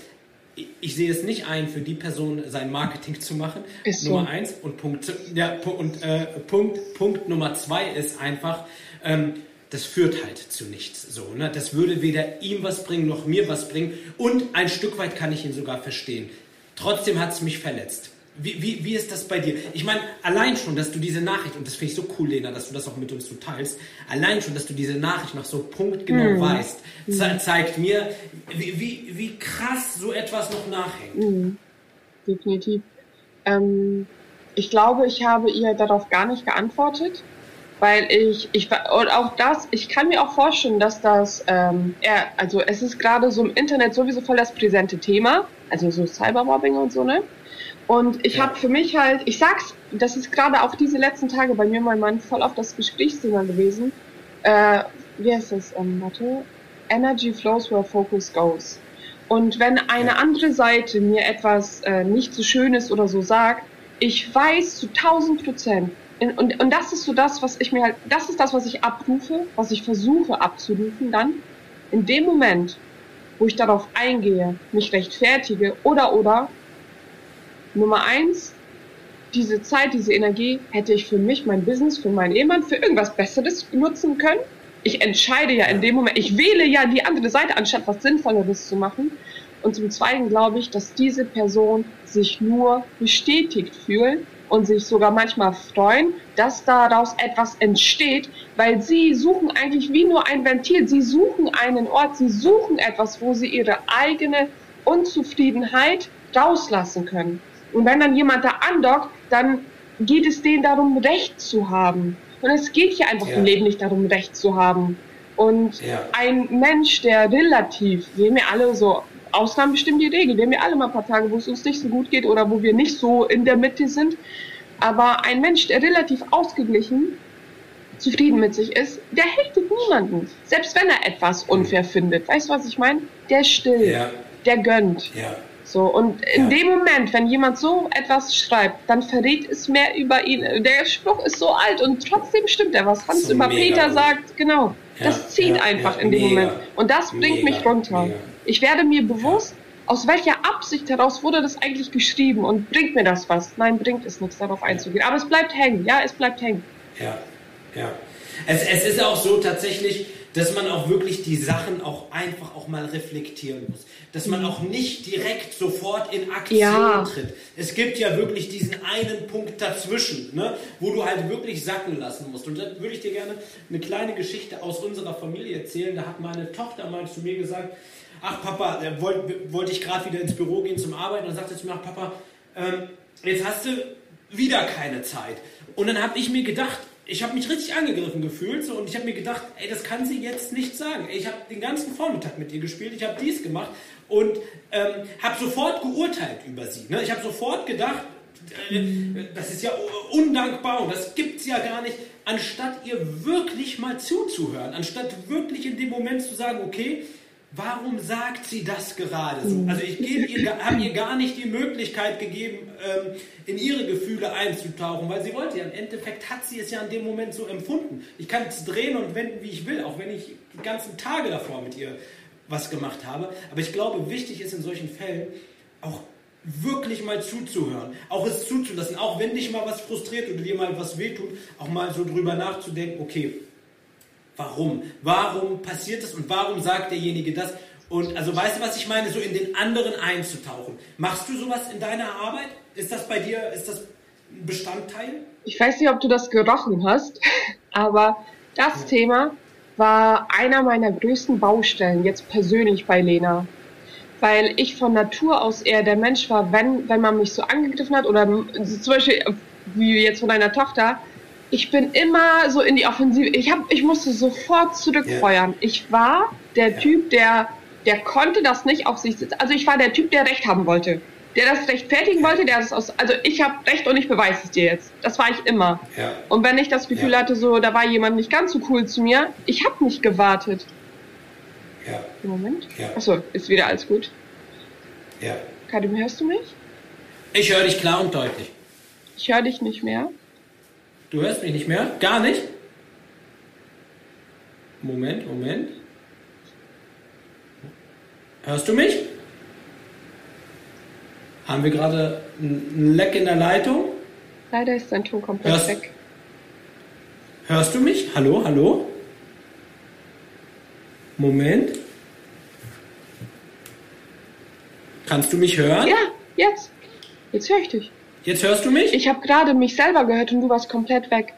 Ich, ich sehe es nicht ein, für die Person sein Marketing zu machen. Ist Nummer so. eins. Und Punkt, ja, und, äh, Punkt, Punkt Nummer zwei ist einfach, ähm, das führt halt zu nichts. So, ne? Das würde weder ihm was bringen, noch mir was bringen. Und ein Stück weit kann ich ihn sogar verstehen. Trotzdem hat es mich verletzt. Wie, wie, wie ist das bei dir? Ich meine, allein schon, dass du diese Nachricht, und das finde ich so cool, Lena, dass du das auch mit uns so teilst, allein schon, dass du diese Nachricht noch so punktgenau mhm. weißt, ze zeigt mir, wie, wie, wie krass so etwas noch nachhängt. Mhm. Definitiv. Ähm, ich glaube, ich habe ihr darauf gar nicht geantwortet, weil ich, ich und auch das, ich kann mir auch vorstellen, dass das, ähm, er, also es ist gerade so im Internet sowieso voll das präsente Thema, also so Cybermobbing und so, ne? Und ich ja. habe für mich halt, ich sag's, das ist gerade auch diese letzten Tage bei mir mein Mann voll auf das Gesprächsthema gewesen. Äh, wie heißt das? Ähm, warte. Energy flows where focus goes. Und wenn eine ja. andere Seite mir etwas äh, nicht so Schönes oder so sagt, ich weiß zu 1000 Prozent, und, und das ist so das, was ich mir halt, das ist das, was ich abrufe, was ich versuche abzurufen dann. In dem Moment, wo ich darauf eingehe, mich rechtfertige oder oder Nummer eins, diese Zeit, diese Energie hätte ich für mich, mein Business, für meinen Ehemann, für irgendwas Besseres nutzen können. Ich entscheide ja in dem Moment, ich wähle ja die andere Seite, anstatt was Sinnvolleres zu machen. Und zum Zweiten glaube ich, dass diese Person sich nur bestätigt fühlt und sich sogar manchmal freuen, dass daraus etwas entsteht, weil sie suchen eigentlich wie nur ein Ventil. Sie suchen einen Ort, sie suchen etwas, wo sie ihre eigene Unzufriedenheit rauslassen können. Und wenn dann jemand da andockt, dann geht es denen darum, Recht zu haben. Und es geht hier einfach ja. im Leben nicht darum, Recht zu haben. Und ja. ein Mensch, der relativ, wir haben ja alle so, Ausnahmen bestimmen die Regel, wir haben ja alle mal ein paar Tage, wo es uns nicht so gut geht oder wo wir nicht so in der Mitte sind. Aber ein Mensch, der relativ ausgeglichen, zufrieden mit sich ist, der hatet niemanden. Selbst wenn er etwas unfair findet. Weißt du, was ich meine? Der stillt, ja. der gönnt. Ja. So, und in ja. dem Moment, wenn jemand so etwas schreibt, dann verrät es mehr über ihn. Der Spruch ist so alt und trotzdem stimmt er, was Hans so über Peter gut. sagt, genau. Das zieht einfach in dem Moment. Und das bringt mich runter. Ich werde mir bewusst, aus welcher Absicht heraus wurde das eigentlich geschrieben und bringt mir das was? Nein, bringt es nichts, darauf einzugehen. Aber es bleibt hängen, ja, es bleibt hängen. Ja, ja. Es, es ist auch so tatsächlich, dass man auch wirklich die Sachen auch einfach auch mal reflektieren muss. Dass man auch nicht direkt sofort in Aktion ja. tritt. Es gibt ja wirklich diesen einen Punkt dazwischen, ne, wo du halt wirklich sacken lassen musst. Und da würde ich dir gerne eine kleine Geschichte aus unserer Familie erzählen. Da hat meine Tochter mal zu mir gesagt, ach Papa, wollte wollt ich gerade wieder ins Büro gehen zum Arbeiten und sagte zu mir, ach Papa, ähm, jetzt hast du wieder keine Zeit. Und dann habe ich mir gedacht, ich habe mich richtig angegriffen gefühlt so, und ich habe mir gedacht, ey, das kann sie jetzt nicht sagen. Ich habe den ganzen Vormittag mit ihr gespielt, ich habe dies gemacht und ähm, habe sofort geurteilt über sie. Ne? Ich habe sofort gedacht, äh, das ist ja undankbar und das gibt es ja gar nicht, anstatt ihr wirklich mal zuzuhören, anstatt wirklich in dem Moment zu sagen, okay, Warum sagt sie das gerade so? Also ich habe ihr gar nicht die Möglichkeit gegeben, ähm, in ihre Gefühle einzutauchen, weil sie wollte ja. Im Endeffekt hat sie es ja in dem Moment so empfunden. Ich kann es drehen und wenden, wie ich will, auch wenn ich die ganzen Tage davor mit ihr was gemacht habe. Aber ich glaube, wichtig ist in solchen Fällen auch wirklich mal zuzuhören, auch es zuzulassen, auch wenn dich mal was frustriert oder dir mal was wehtut, auch mal so drüber nachzudenken, okay, Warum? Warum passiert das und warum sagt derjenige das? Und also weißt du, was ich meine? So in den anderen einzutauchen. Machst du sowas in deiner Arbeit? Ist das bei dir, ist das ein Bestandteil? Ich weiß nicht, ob du das gerochen hast, <laughs> aber das ja. Thema war einer meiner größten Baustellen, jetzt persönlich bei Lena. Weil ich von Natur aus eher der Mensch war, wenn, wenn man mich so angegriffen hat oder zum Beispiel wie jetzt von deiner Tochter, ich bin immer so in die Offensive. Ich hab, ich musste sofort zurückfeuern. Ich war der. Typ, der, der konnte das nicht auf sich sitzen. Also ich war der Typ, der Recht haben wollte. Der das rechtfertigen wollte, der das aus, also ich habe Recht und ich beweise es dir jetzt. Das war ich immer. Ja. Und wenn ich das Gefühl ja. hatte, so, da war jemand nicht ganz so cool zu mir, ich habe nicht gewartet. Ja. Moment. Ja. Achso, ist wieder alles gut. Ja. Kadim, hörst du mich? Ich höre dich klar und deutlich. Ich höre dich nicht mehr. Du hörst mich nicht mehr? Gar nicht? Moment, Moment. Hörst du mich? Haben wir gerade ein Leck in der Leitung? Leider ist dein Ton komplett hörst, weg. Hörst du mich? Hallo, hallo? Moment. Kannst du mich hören? Ja, jetzt. Jetzt höre ich dich. Jetzt hörst du mich? Ich habe gerade mich selber gehört und du warst komplett weg.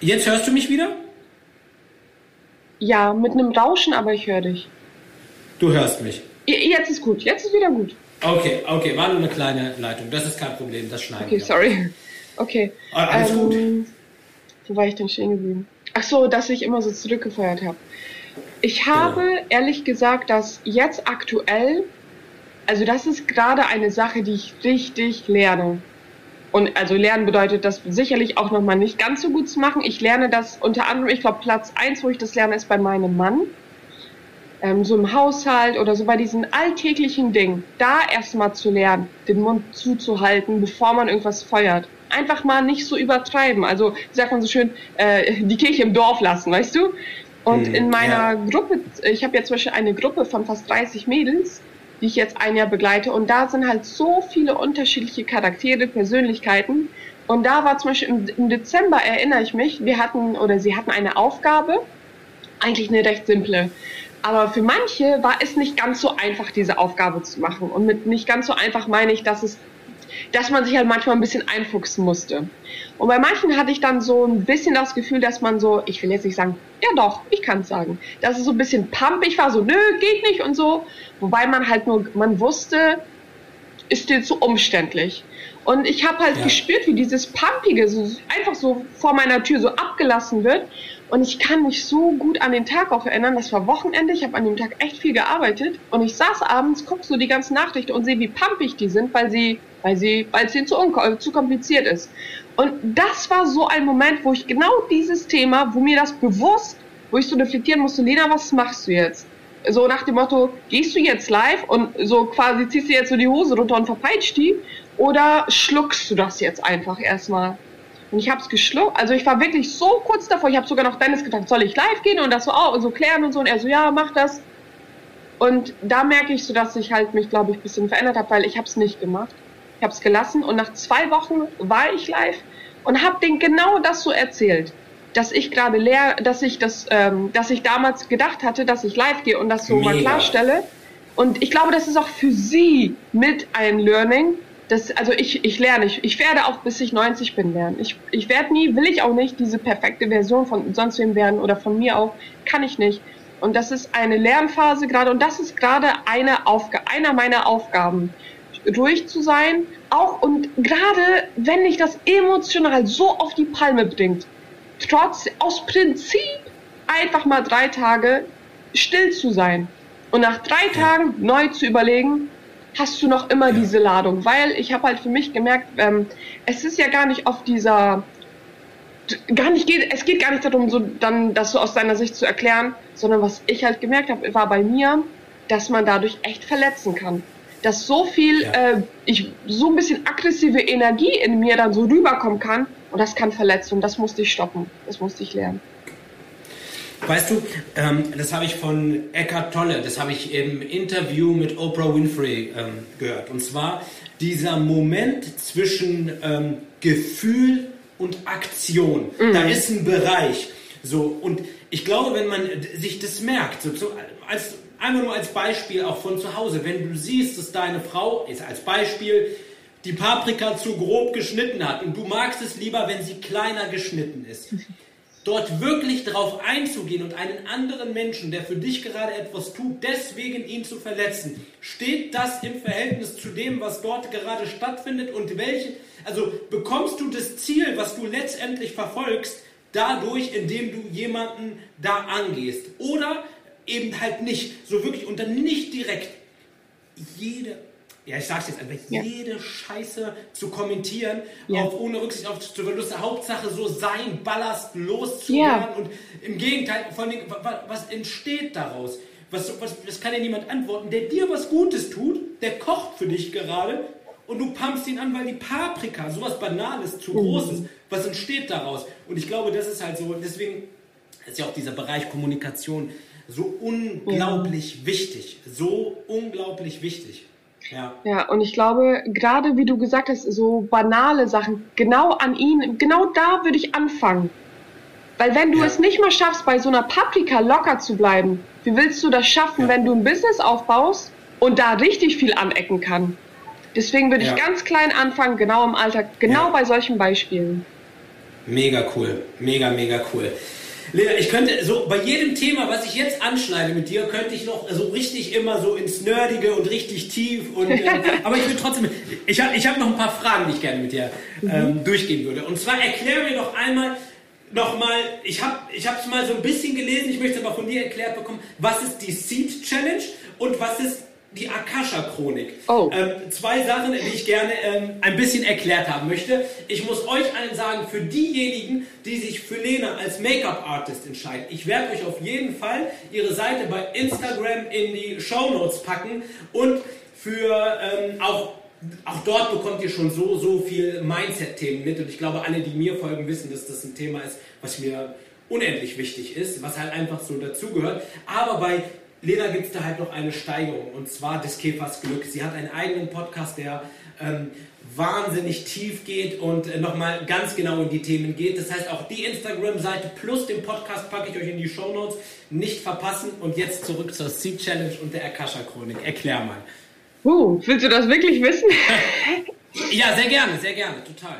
Jetzt hörst du mich wieder? Ja, mit einem Rauschen, aber ich höre dich. Du hörst mich. Jetzt ist gut, jetzt ist wieder gut. Okay, okay, war nur eine kleine Leitung. Das ist kein Problem, das schneiden Okay, sorry. Okay. Ah, alles ähm, gut. Wo war ich denn stehen geblieben? Ach so, dass ich immer so zurückgefeuert habe. Ich habe genau. ehrlich gesagt, dass jetzt aktuell also das ist gerade eine Sache, die ich richtig lerne. Und also lernen bedeutet das sicherlich auch nochmal nicht ganz so gut zu machen. Ich lerne das unter anderem, ich glaube Platz eins, wo ich das lerne, ist bei meinem Mann. Ähm, so im Haushalt oder so bei diesen alltäglichen Dingen. Da erstmal zu lernen, den Mund zuzuhalten, bevor man irgendwas feuert. Einfach mal nicht so übertreiben. Also sagt man so schön, äh, die Kirche im Dorf lassen, weißt du? Und hm, in meiner ja. Gruppe, ich habe jetzt zum Beispiel eine Gruppe von fast 30 Mädels, die ich jetzt ein Jahr begleite. Und da sind halt so viele unterschiedliche Charaktere, Persönlichkeiten. Und da war zum Beispiel im, Dezember, erinnere ich mich, wir hatten oder sie hatten eine Aufgabe, eigentlich eine recht simple. Aber für manche war es nicht ganz so einfach, diese Aufgabe zu machen. Und mit nicht ganz so einfach meine ich, dass es dass man sich halt manchmal ein bisschen einfuchsen musste. Und bei manchen hatte ich dann so ein bisschen das Gefühl, dass man so, ich will jetzt nicht sagen, ja doch, ich kann es sagen, dass es so ein bisschen pumpig war, so, nö, geht nicht und so. Wobei man halt nur, man wusste, ist dir zu umständlich. Und ich habe halt ja. gespürt, wie dieses Pumpige so einfach so vor meiner Tür so abgelassen wird. Und ich kann mich so gut an den Tag auch erinnern. Das war Wochenende. Ich habe an dem Tag echt viel gearbeitet. Und ich saß abends, guck so die ganzen Nachrichten und sehe, wie pumpig die sind, weil sie, weil sie, weil es ihnen zu, zu kompliziert ist. Und das war so ein Moment, wo ich genau dieses Thema, wo mir das bewusst, wo ich so reflektieren musste, Lena, was machst du jetzt? So nach dem Motto, gehst du jetzt live und so quasi ziehst du jetzt so die Hose runter und verpeitscht die? Oder schluckst du das jetzt einfach erstmal? Und ich habe es geschluckt. Also ich war wirklich so kurz davor. Ich habe sogar noch Dennis gefragt, soll ich live gehen und das so, oh, so klären und so. Und er so, ja, mach das. Und da merke ich so, dass ich halt mich, glaube ich, ein bisschen verändert habe, weil ich habe es nicht gemacht. Ich habe es gelassen und nach zwei Wochen war ich live und habe denen genau das so erzählt. dass ich gerade leer, dass ich das, ähm, dass ich damals gedacht hatte, dass ich live gehe und das so Mega. mal klarstelle. Und ich glaube, das ist auch für Sie mit ein Learning. Das, also ich, ich lerne, ich, ich werde auch bis ich 90 bin lernen. Ich, ich werde nie, will ich auch nicht diese perfekte Version von sonst wem werden oder von mir auch, kann ich nicht. Und das ist eine Lernphase gerade. Und das ist gerade eine Aufga einer meiner Aufgaben, ruhig zu sein, auch und gerade wenn dich das emotional so auf die Palme bringt, trotz aus Prinzip einfach mal drei Tage still zu sein und nach drei Tagen neu zu überlegen, hast du noch immer ja. diese Ladung, weil ich habe halt für mich gemerkt, ähm, es ist ja gar nicht auf dieser gar nicht geht, es geht gar nicht darum, so dann das so aus seiner Sicht zu erklären, sondern was ich halt gemerkt habe, war bei mir, dass man dadurch echt verletzen kann dass so viel, ja. äh, ich so ein bisschen aggressive Energie in mir dann so rüberkommen kann und das kann verletzen und das musste ich stoppen, das musste ich lernen. Weißt du, ähm, das habe ich von Eckhart Tolle, das habe ich im Interview mit Oprah Winfrey ähm, gehört. Und zwar dieser Moment zwischen ähm, Gefühl und Aktion. Mhm. Da ist ein Bereich. So, und ich glaube, wenn man sich das merkt, so, so als Einfach nur als Beispiel auch von zu Hause. Wenn du siehst, dass deine Frau, ist als Beispiel, die Paprika zu grob geschnitten hat und du magst es lieber, wenn sie kleiner geschnitten ist. <laughs> Dort wirklich darauf einzugehen und einen anderen Menschen, der für dich gerade etwas tut, deswegen ihn zu verletzen, steht das im Verhältnis zu dem, was dort gerade stattfindet und welche, also bekommst du das Ziel, was du letztendlich verfolgst, dadurch, indem du jemanden da angehst? Oder eben halt nicht. So wirklich und dann nicht direkt jede, ja ich sag's jetzt einfach, ja. jede Scheiße zu kommentieren, ja. auf, ohne Rücksicht auf zu Verluste. Hauptsache so sein Ballast loszuwerden ja. und im Gegenteil, von den, was, entsteht daraus? Was, was, das kann ja niemand antworten, der dir was Gutes tut, der kocht für dich gerade und du pumpst ihn an, weil die Paprika, sowas Banales, zu mhm. groß ist. Was entsteht daraus? Und ich glaube, das ist halt so, deswegen ist ja auch dieser Bereich Kommunikation so unglaublich ja. wichtig. So unglaublich wichtig. Ja. ja, und ich glaube, gerade wie du gesagt hast, so banale Sachen, genau an ihn, genau da würde ich anfangen. Weil wenn du ja. es nicht mal schaffst, bei so einer Paprika locker zu bleiben, wie willst du das schaffen, ja. wenn du ein Business aufbaust und da richtig viel anecken kann? Deswegen würde ich ganz klein anfangen, genau im Alltag, genau bei solchen Beispielen. Mega cool, mega, mega cool. Lea, ich könnte so bei jedem Thema, was ich jetzt anschneide mit dir, könnte ich noch so richtig immer so ins Nerdige und richtig tief und äh, <laughs> aber ich will trotzdem, ich habe ich hab noch ein paar Fragen, die ich gerne mit dir ähm, mhm. durchgehen würde. Und zwar erklär mir doch einmal nochmal, ich habe ich es mal so ein bisschen gelesen, ich möchte es aber von dir erklärt bekommen, was ist die Seed Challenge und was ist die Akasha-Chronik. Oh. Ähm, zwei Sachen, die ich gerne ähm, ein bisschen erklärt haben möchte. Ich muss euch allen sagen, für diejenigen, die sich für Lena als Make-up-Artist entscheiden, ich werde euch auf jeden Fall ihre Seite bei Instagram in die Show Notes packen und für ähm, auch auch dort bekommt ihr schon so, so viel Mindset-Themen mit. Und ich glaube, alle, die mir folgen, wissen, dass das ein Thema ist, was mir unendlich wichtig ist, was halt einfach so dazugehört. Aber bei Lena gibt es da halt noch eine Steigerung und zwar des Käfers Glück. Sie hat einen eigenen Podcast, der ähm, wahnsinnig tief geht und äh, nochmal ganz genau in die Themen geht. Das heißt, auch die Instagram-Seite plus den Podcast packe ich euch in die Show Notes. Nicht verpassen. Und jetzt zurück zur Seed Challenge und der Akasha-Chronik. Erklär mal. Uh, willst du das wirklich wissen? <laughs> ja, sehr gerne, sehr gerne, total.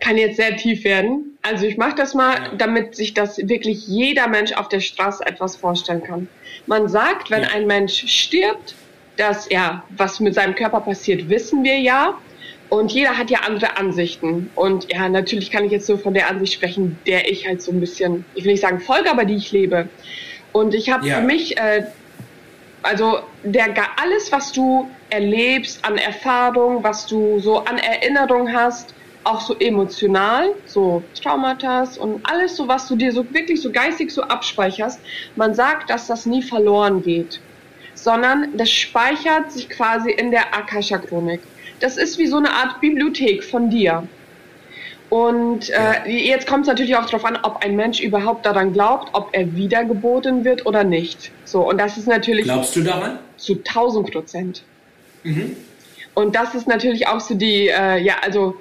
Kann jetzt sehr tief werden. Also ich mache das mal, damit sich das wirklich jeder Mensch auf der Straße etwas vorstellen kann. Man sagt, wenn ja. ein Mensch stirbt, dass ja, was mit seinem Körper passiert, wissen wir ja. Und jeder hat ja andere Ansichten. Und ja, natürlich kann ich jetzt so von der Ansicht sprechen, der ich halt so ein bisschen, ich will nicht sagen folge, aber die ich lebe. Und ich habe ja. für mich, äh, also der alles, was du erlebst an Erfahrung, was du so an Erinnerung hast, auch so emotional, so Traumata und alles so, was du dir so wirklich so geistig so abspeicherst. Man sagt, dass das nie verloren geht, sondern das speichert sich quasi in der Akasha-Chronik. Das ist wie so eine Art Bibliothek von dir. Und äh, jetzt kommt es natürlich auch darauf an, ob ein Mensch überhaupt daran glaubt, ob er wiedergeboren wird oder nicht. So, und das ist natürlich. Glaubst du daran? Zu 1000 Prozent. Mhm. Und das ist natürlich auch so die, äh, ja, also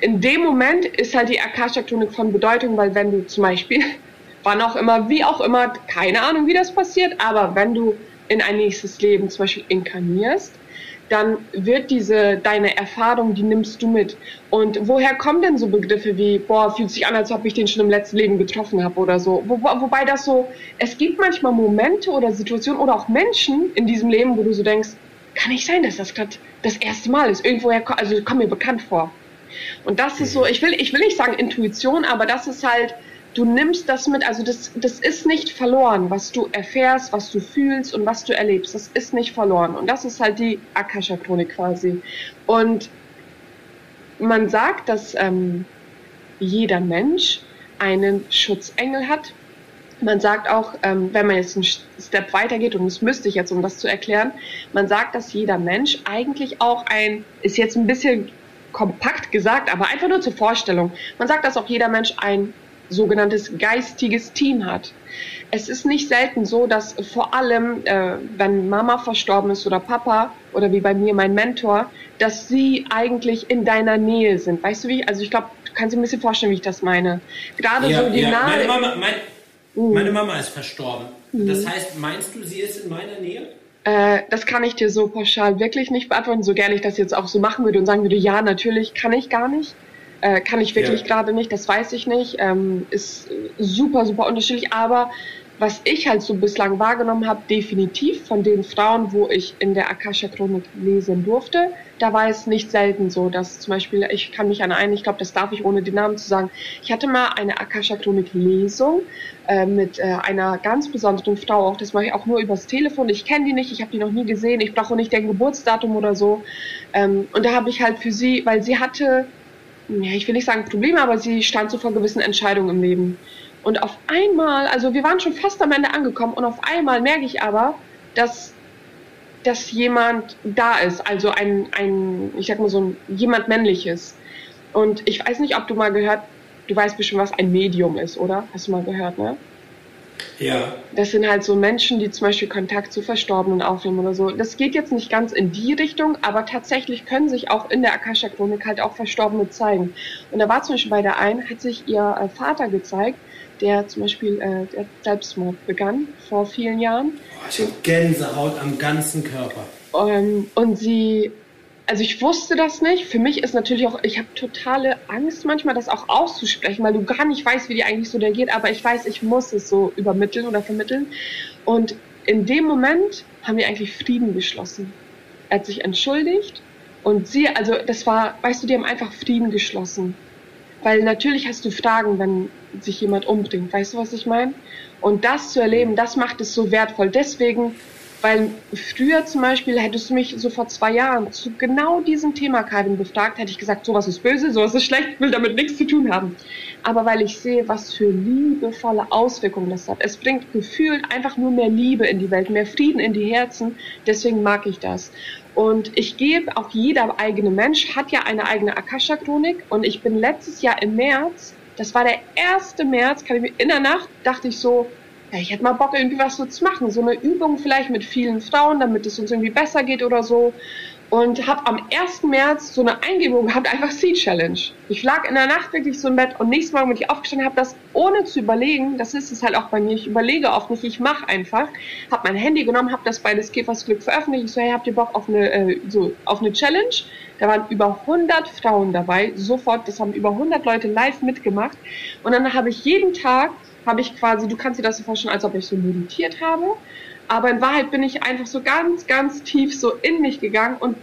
in dem Moment ist halt die Akasha-Chronik von Bedeutung, weil wenn du zum Beispiel, <laughs> wann auch immer, wie auch immer, keine Ahnung, wie das passiert, aber wenn du in ein nächstes Leben zum Beispiel inkarnierst, dann wird diese, deine Erfahrung, die nimmst du mit. Und woher kommen denn so Begriffe wie, boah, fühlt sich an, als ob ich den schon im letzten Leben getroffen habe oder so. Wo, wobei das so, es gibt manchmal Momente oder Situationen oder auch Menschen in diesem Leben, wo du so denkst, kann nicht sein, dass das gerade das erste Mal ist. Irgendwoher, also kommt mir bekannt vor. Und das ist so, ich will, ich will nicht sagen Intuition, aber das ist halt, du nimmst das mit, also das, das ist nicht verloren, was du erfährst, was du fühlst und was du erlebst, das ist nicht verloren. Und das ist halt die Akasha-Chronik quasi. Und man sagt, dass ähm, jeder Mensch einen Schutzengel hat. Man sagt auch, ähm, wenn man jetzt einen Step weitergeht, und das müsste ich jetzt, um das zu erklären, man sagt, dass jeder Mensch eigentlich auch ein, ist jetzt ein bisschen kompakt gesagt, aber einfach nur zur Vorstellung. Man sagt, dass auch jeder Mensch ein sogenanntes geistiges Team hat. Es ist nicht selten so, dass vor allem, äh, wenn Mama verstorben ist oder Papa oder wie bei mir mein Mentor, dass sie eigentlich in deiner Nähe sind. Weißt du wie? Also ich glaube, du kannst dir ein bisschen vorstellen, wie ich das meine. Gerade ja, so die ja. nahe. Meine Mama, mein, uh. meine Mama ist verstorben. Uh. Das heißt, meinst du, sie ist in meiner Nähe? Äh, das kann ich dir so pauschal wirklich nicht beantworten, so gerne ich das jetzt auch so machen würde und sagen würde, ja, natürlich kann ich gar nicht. Äh, kann ich wirklich ja. gerade nicht, das weiß ich nicht. Ähm, ist super, super unterschiedlich. Aber was ich halt so bislang wahrgenommen habe, definitiv von den Frauen, wo ich in der Akasha-Chronik lesen durfte, da war es nicht selten so, dass zum Beispiel, ich kann mich an einen, ich glaube, das darf ich ohne den Namen zu sagen, ich hatte mal eine Akasha-Chronik-Lesung äh, mit äh, einer ganz besonderen Frau, auch das mache ich auch nur übers Telefon, ich kenne die nicht, ich habe die noch nie gesehen, ich brauche nicht deren Geburtsdatum oder so. Ähm, und da habe ich halt für sie, weil sie hatte ja, ich will nicht sagen Probleme, aber sie stand so vor gewissen Entscheidungen im Leben. Und auf einmal, also wir waren schon fast am Ende angekommen und auf einmal merke ich aber, dass, dass jemand da ist, also ein, ein, ich sag mal so ein, jemand männliches. Und ich weiß nicht, ob du mal gehört, du weißt bestimmt, was ein Medium ist, oder? Hast du mal gehört, ne? Ja. Das sind halt so Menschen, die zum Beispiel Kontakt zu Verstorbenen aufnehmen oder so. Das geht jetzt nicht ganz in die Richtung, aber tatsächlich können sich auch in der Akasha-Chronik halt auch Verstorbene zeigen. Und da war zum Beispiel bei der einen, hat sich ihr äh, Vater gezeigt, der zum Beispiel äh, der Selbstmord begann vor vielen Jahren. Oh, ich habe Gänsehaut am ganzen Körper. Ähm, und sie also ich wusste das nicht. Für mich ist natürlich auch, ich habe totale Angst manchmal, das auch auszusprechen, weil du gar nicht weißt, wie die eigentlich so reagiert. Aber ich weiß, ich muss es so übermitteln oder vermitteln. Und in dem Moment haben wir eigentlich Frieden geschlossen. Er hat sich entschuldigt und sie, also das war, weißt du, die haben einfach Frieden geschlossen. Weil natürlich hast du Fragen, wenn sich jemand umbringt. Weißt du, was ich meine? Und das zu erleben, das macht es so wertvoll. Deswegen weil früher zum Beispiel hättest du mich so vor zwei Jahren zu genau diesem Thema, Karin, befragt, hätte ich gesagt, sowas ist böse, sowas ist schlecht, will damit nichts zu tun haben. Aber weil ich sehe, was für liebevolle Auswirkungen das hat. Es bringt gefühlt einfach nur mehr Liebe in die Welt, mehr Frieden in die Herzen. Deswegen mag ich das. Und ich gebe, auch jeder eigene Mensch hat ja eine eigene Akasha-Chronik. Und ich bin letztes Jahr im März, das war der erste März, kann ich mir, in der Nacht dachte ich so, ja, ich hätte mal Bock, irgendwie was so zu machen. So eine Übung vielleicht mit vielen Frauen, damit es uns irgendwie besser geht oder so. Und habe am 1. März so eine Eingebung gehabt, einfach Sea Challenge. Ich lag in der Nacht wirklich so im Bett und nächstes Mal bin ich aufgestanden, habe das ohne zu überlegen, das ist es halt auch bei mir, ich überlege oft nicht, ich mache einfach, habe mein Handy genommen, habe das bei des Käfers Glück veröffentlicht, ich so, hey, habt ihr Bock auf eine, äh, so, auf eine Challenge? Da waren über 100 Frauen dabei, sofort, das haben über 100 Leute live mitgemacht. Und dann habe ich jeden Tag habe ich quasi, du kannst dir das so vorstellen, als ob ich so meditiert habe. Aber in Wahrheit bin ich einfach so ganz, ganz tief so in mich gegangen und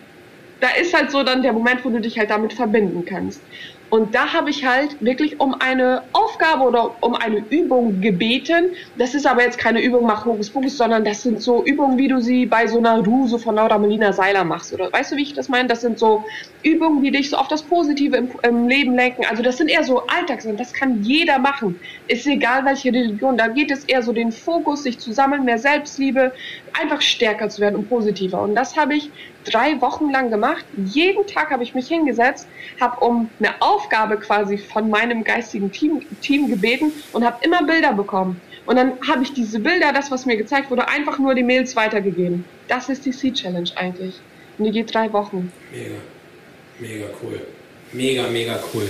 da ist halt so dann der Moment, wo du dich halt damit verbinden kannst. Und da habe ich halt wirklich um eine Aufgabe oder um eine Übung gebeten. Das ist aber jetzt keine Übung, mach Hokus Pokus, sondern das sind so Übungen, wie du sie bei so einer Ruse von Laura Melina Seiler machst. Oder weißt du, wie ich das meine? Das sind so Übungen, die dich so auf das Positive im, im Leben lenken. Also das sind eher so Alltags und das kann jeder machen. Ist egal welche Religion. Da geht es eher so den Fokus, sich zu sammeln, mehr Selbstliebe, einfach stärker zu werden und positiver. Und das habe ich drei Wochen lang gemacht. Jeden Tag habe ich mich hingesetzt, habe um eine Aufgabe quasi von meinem geistigen Team, Team gebeten und habe immer Bilder bekommen. Und dann habe ich diese Bilder, das, was mir gezeigt wurde, einfach nur die Mails weitergegeben. Das ist die Sea Challenge eigentlich. Und die geht drei Wochen. Mega. Mega cool. Mega, mega cool.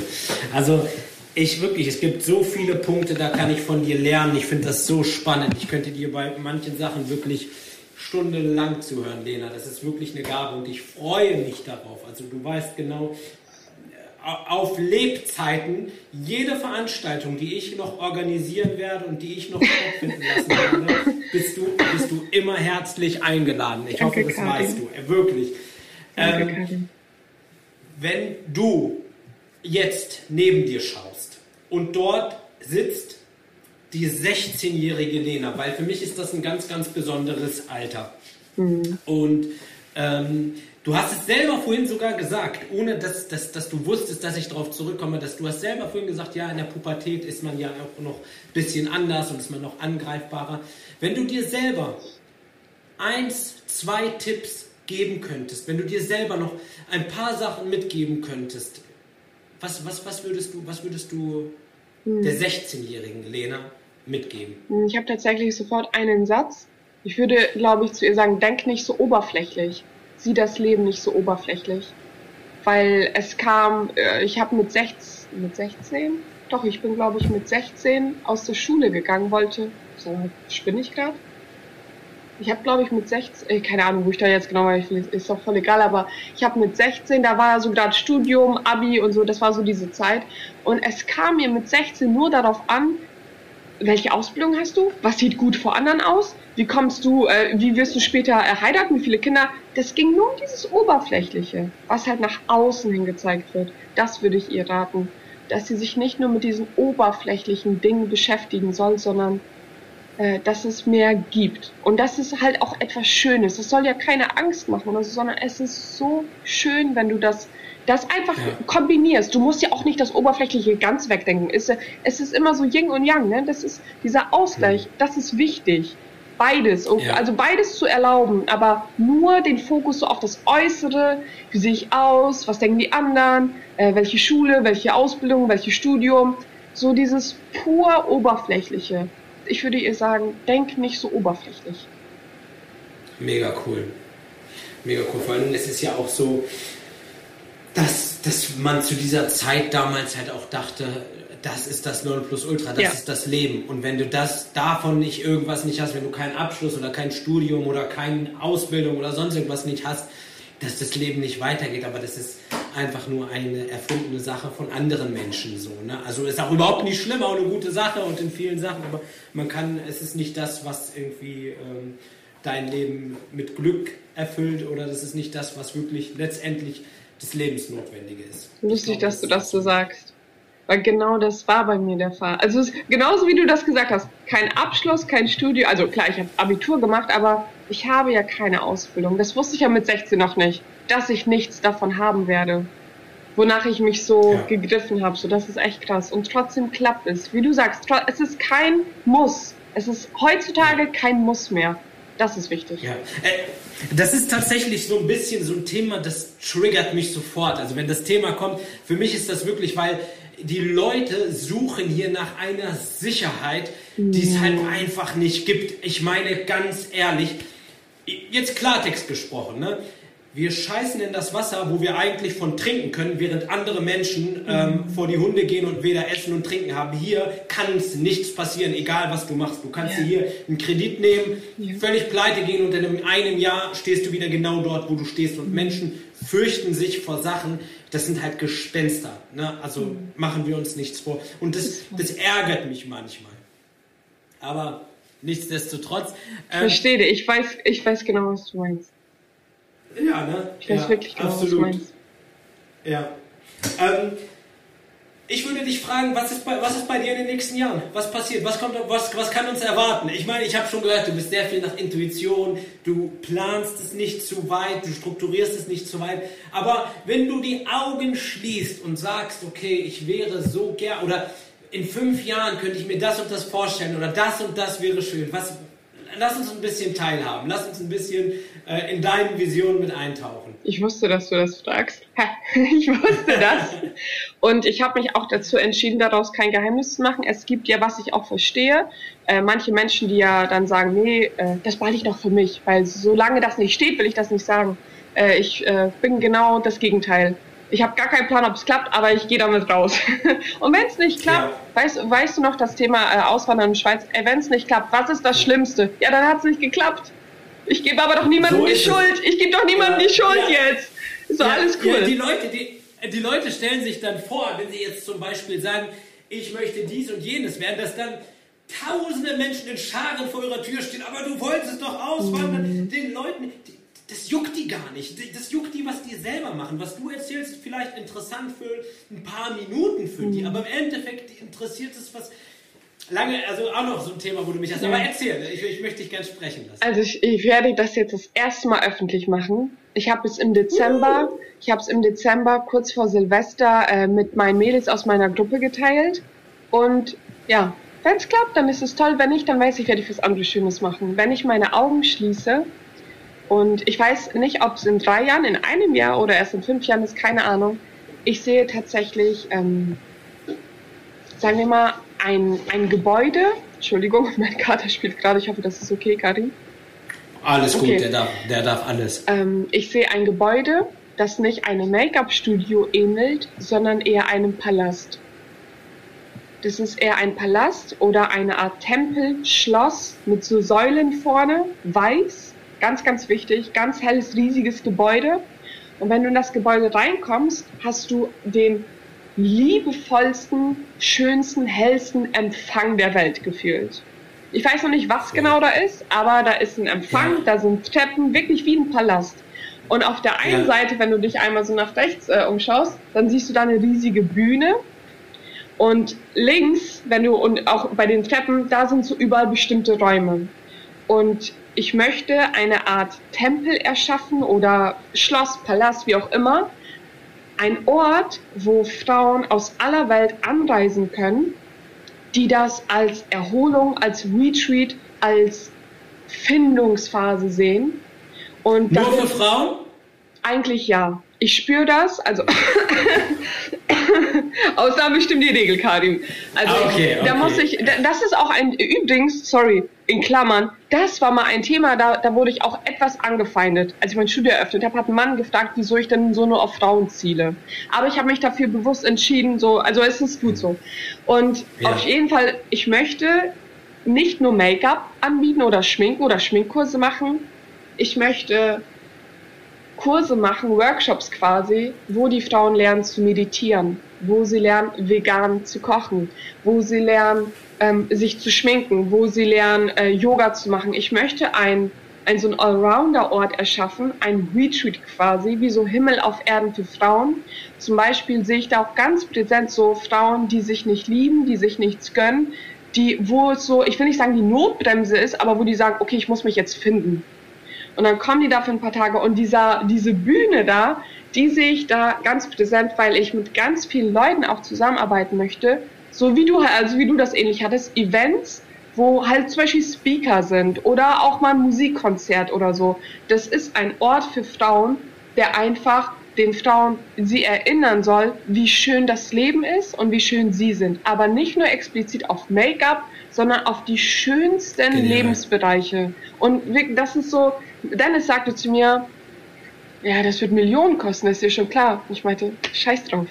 Also ich wirklich, es gibt so viele Punkte, da kann ich von dir lernen. Ich finde das so spannend. Ich könnte dir bei manchen Sachen wirklich stundenlang zuhören, Lena. Das ist wirklich eine Gabe und ich freue mich darauf. Also du weißt genau, auf Lebzeiten jede Veranstaltung, die ich noch organisieren werde und die ich noch stattfinden lassen werde, <laughs> bist du, bist du immer herzlich eingeladen. Ich Danke, hoffe, das Karin. weißt du. Äh, wirklich. Danke, ähm, wenn du jetzt neben dir schaust und dort sitzt die 16-jährige Lena, weil für mich ist das ein ganz, ganz besonderes Alter. Mhm. Und ähm, Du hast es selber vorhin sogar gesagt, ohne dass, dass, dass du wusstest, dass ich darauf zurückkomme, dass du hast selber vorhin gesagt, ja, in der Pubertät ist man ja auch noch ein bisschen anders und ist man noch angreifbarer. Wenn du dir selber eins, zwei Tipps geben könntest, wenn du dir selber noch ein paar Sachen mitgeben könntest, was, was, was würdest du, was würdest du hm. der 16-jährigen Lena mitgeben? Ich habe tatsächlich sofort einen Satz. Ich würde, glaube ich, zu ihr sagen, denk nicht so oberflächlich sieh das Leben nicht so oberflächlich. Weil es kam, äh, ich habe mit 16, mit 16, doch, ich bin glaube ich mit 16 aus der Schule gegangen, wollte, so, spinne ich gerade? Ich habe glaube ich mit 16, äh, keine Ahnung, wo ich da jetzt genau war, ist doch voll egal, aber ich habe mit 16, da war so gerade Studium, Abi und so, das war so diese Zeit. Und es kam mir mit 16 nur darauf an, welche Ausbildung hast du? Was sieht gut vor anderen aus? Wie kommst du, äh, wie wirst du später heiraten? Wie viele Kinder? Das ging nur um dieses Oberflächliche, was halt nach außen hin gezeigt wird. Das würde ich ihr raten. Dass sie sich nicht nur mit diesen oberflächlichen Dingen beschäftigen soll, sondern äh, dass es mehr gibt. Und das ist halt auch etwas Schönes. Es soll ja keine Angst machen oder so, sondern es ist so schön, wenn du das das einfach ja. kombinierst. Du musst ja auch nicht das Oberflächliche ganz wegdenken. Es, es ist immer so Yin und Yang. Ne? Das ist dieser Ausgleich. Mhm. Das ist wichtig. Beides. Ja. Also beides zu erlauben, aber nur den Fokus so auf das Äußere. Wie sehe ich aus? Was denken die anderen? Äh, welche Schule? Welche Ausbildung? Welches Studium? So dieses pur Oberflächliche. Ich würde ihr sagen, denk nicht so oberflächlich. Mega cool. Mega cool. Vor allem, es ist ja auch so, dass, dass man zu dieser Zeit damals halt auch dachte, das ist das Nonplusultra, das ja. ist das Leben. Und wenn du das davon nicht irgendwas nicht hast, wenn du keinen Abschluss oder kein Studium oder keine Ausbildung oder sonst irgendwas nicht hast, dass das Leben nicht weitergeht. Aber das ist einfach nur eine erfundene Sache von anderen Menschen so. Ne? Also ist auch überhaupt nicht schlimm, auch eine gute Sache und in vielen Sachen, aber man kann, es ist nicht das, was irgendwie ähm, dein Leben mit Glück erfüllt oder das ist nicht das, was wirklich letztendlich das Lebensnotwendige ist. Lustig, dass du das so sagst. Weil genau das war bei mir der Fall. Also es, genauso wie du das gesagt hast, kein Abschluss, kein Studium, also klar, ich habe Abitur gemacht, aber ich habe ja keine Ausbildung. Das wusste ich ja mit 16 noch nicht, dass ich nichts davon haben werde. Wonach ich mich so ja. gegriffen habe. So, das ist echt krass. Und trotzdem klappt es. Wie du sagst, es ist kein Muss. Es ist heutzutage kein Muss mehr. Das ist wichtig. Ja. Äh, das ist tatsächlich so ein bisschen so ein Thema, das triggert mich sofort. Also wenn das Thema kommt, für mich ist das wirklich, weil die Leute suchen hier nach einer Sicherheit, die es halt einfach nicht gibt. Ich meine ganz ehrlich, jetzt Klartext gesprochen, ne? Wir scheißen in das Wasser, wo wir eigentlich von trinken können, während andere Menschen ähm, mhm. vor die Hunde gehen und weder Essen und Trinken haben. Hier kann es nichts passieren, egal was du machst. Du kannst ja. dir hier einen Kredit nehmen, ja. völlig pleite gehen und in einem Jahr stehst du wieder genau dort, wo du stehst. Und mhm. Menschen fürchten sich vor Sachen, das sind halt Gespenster. Ne? Also mhm. machen wir uns nichts vor. Und das, das ärgert mich manchmal. Aber nichtsdestotrotz. Ähm, Verstehe, ich weiß, ich weiß genau, was du meinst. Ja, ne? Ich weiß ja, wirklich genau, absolut. was du meinst. Ja. Ähm, ich würde dich fragen, was ist, bei, was ist bei dir in den nächsten Jahren? Was passiert? Was, kommt, was, was kann uns erwarten? Ich meine, ich habe schon gehört, du bist sehr viel nach Intuition, du planst es nicht zu weit, du strukturierst es nicht zu weit. Aber wenn du die Augen schließt und sagst, okay, ich wäre so gern, oder in fünf Jahren könnte ich mir das und das vorstellen, oder das und das wäre schön, was, lass uns ein bisschen teilhaben, lass uns ein bisschen äh, in deinen Visionen mit eintauchen. Ich wusste, dass du das fragst. <laughs> ich wusste das. <laughs> Und ich habe mich auch dazu entschieden, daraus kein Geheimnis zu machen. Es gibt ja, was ich auch verstehe, äh, manche Menschen, die ja dann sagen, nee, äh, das behalte ich noch für mich, weil solange das nicht steht, will ich das nicht sagen. Äh, ich äh, bin genau das Gegenteil. Ich habe gar keinen Plan, ob es klappt, aber ich gehe damit raus. <laughs> und wenn es nicht klappt, ja. weißt, weißt du noch das Thema äh, Auswandern in die Schweiz? wenn es nicht klappt, was ist das Schlimmste? Ja, dann hat es nicht geklappt. Ich gebe aber doch niemandem so die Schuld. Ich gebe doch niemandem ja. die Schuld ja. jetzt. Ist doch alles cool. die Leute, die, die Leute stellen sich dann vor, wenn sie jetzt zum Beispiel sagen, ich möchte dies und jenes werden, dass dann tausende Menschen in Scharen vor ihrer Tür stehen, aber du wolltest doch auswandern. Den Leuten, das juckt die gar nicht. Das juckt die, was die selber machen. Was du erzählst, vielleicht interessant für ein paar Minuten für die, mhm. aber im Endeffekt interessiert es was. Lange, also auch noch so ein Thema, wo du mich hast. Ja. Aber erzähl, ich, ich möchte dich gerne sprechen lassen. Also ich, ich, werde das jetzt das erste Mal öffentlich machen. Ich habe es im Dezember, uh. ich habe es im Dezember kurz vor Silvester äh, mit meinen Mädels aus meiner Gruppe geteilt. Und ja, wenn es klappt, dann ist es toll. Wenn nicht, dann weiß ich, werde ich was anderes Schönes machen. Wenn ich meine Augen schließe und ich weiß nicht, ob es in drei Jahren, in einem Jahr oder erst in fünf Jahren ist, keine Ahnung. Ich sehe tatsächlich, ähm, sagen wir mal, ein, ein Gebäude. Entschuldigung, <laughs> mein Kater spielt gerade. Ich hoffe, das ist okay, Karin. Alles okay. gut, der darf, der darf alles. Ähm, ich sehe ein Gebäude, das nicht einem Make-up-Studio ähnelt, sondern eher einem Palast. Das ist eher ein Palast oder eine Art Tempel, Schloss mit so Säulen vorne, weiß, ganz, ganz wichtig, ganz helles, riesiges Gebäude. Und wenn du in das Gebäude reinkommst, hast du den liebevollsten, schönsten, hellsten Empfang der Welt gefühlt. Ich weiß noch nicht, was genau da ist, aber da ist ein Empfang, ja. da sind Treppen, wirklich wie ein Palast. Und auf der einen ja. Seite, wenn du dich einmal so nach rechts äh, umschaust, dann siehst du da eine riesige Bühne. Und links, wenn du und auch bei den Treppen, da sind so überall bestimmte Räume. Und ich möchte eine Art Tempel erschaffen oder Schloss, Palast, wie auch immer. Ein Ort, wo Frauen aus aller Welt anreisen können, die das als Erholung, als Retreat, als Findungsphase sehen. Und Nur für Frauen? Eigentlich ja. Ich spüre das, also <laughs> Ausnahme bestimmt die Regel, Karim. Also ah, okay, okay. da muss ich, das ist auch ein, übrigens, sorry, in Klammern, das war mal ein Thema, da, da wurde ich auch etwas angefeindet. Als ich mein Studio eröffnet habe, hat ein Mann gefragt, wieso ich denn so nur auf Frauen ziele. Aber ich habe mich dafür bewusst entschieden, so, also es ist gut so. Und ja. auf jeden Fall, ich möchte nicht nur Make-up anbieten oder Schminken oder Schminkkurse machen. Ich möchte Kurse machen, Workshops quasi, wo die Frauen lernen zu meditieren, wo sie lernen vegan zu kochen, wo sie lernen ähm, sich zu schminken, wo sie lernen äh, Yoga zu machen. Ich möchte ein ein so ein Allrounder-Ort erschaffen, ein Retreat quasi, wie so Himmel auf Erden für Frauen. Zum Beispiel sehe ich da auch ganz präsent so Frauen, die sich nicht lieben, die sich nichts gönnen, die, wo es so, ich will nicht sagen, die Notbremse ist, aber wo die sagen, okay, ich muss mich jetzt finden. Und dann kommen die da für ein paar Tage und dieser, diese Bühne da, die sehe ich da ganz präsent, weil ich mit ganz vielen Leuten auch zusammenarbeiten möchte. So wie du, also wie du das ähnlich hattest, Events, wo halt zum Beispiel Speaker sind oder auch mal ein Musikkonzert oder so. Das ist ein Ort für Frauen, der einfach den Frauen sie erinnern soll, wie schön das Leben ist und wie schön sie sind. Aber nicht nur explizit auf Make-up, sondern auf die schönsten Genial. Lebensbereiche. Und das ist so, Dennis sagte zu mir, ja, das wird Millionen kosten, das ist dir schon klar. Und ich meinte, scheiß drauf.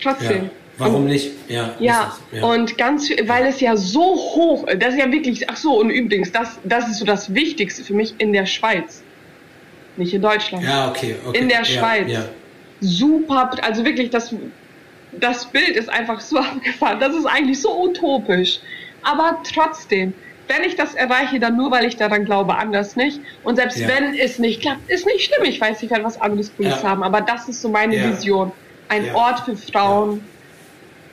Trotzdem. Ja, warum und, nicht? Ja, ja, ja, und ganz, weil es ja so hoch, das ist ja wirklich, ach so, und übrigens, das, das ist so das Wichtigste für mich in der Schweiz. Nicht in Deutschland. Ja, okay, okay. In der Schweiz. Ja. Super, also wirklich, das, das Bild ist einfach so <laughs> abgefahren. Das ist eigentlich so utopisch. Aber trotzdem, wenn ich das erreiche, dann nur, weil ich daran glaube, anders nicht. Und selbst ja. wenn es nicht klappt, ist nicht schlimm. Ich weiß, ich werde was anderes Cooles ja. haben. Aber das ist so meine ja. Vision. Ein Ort für Frauen,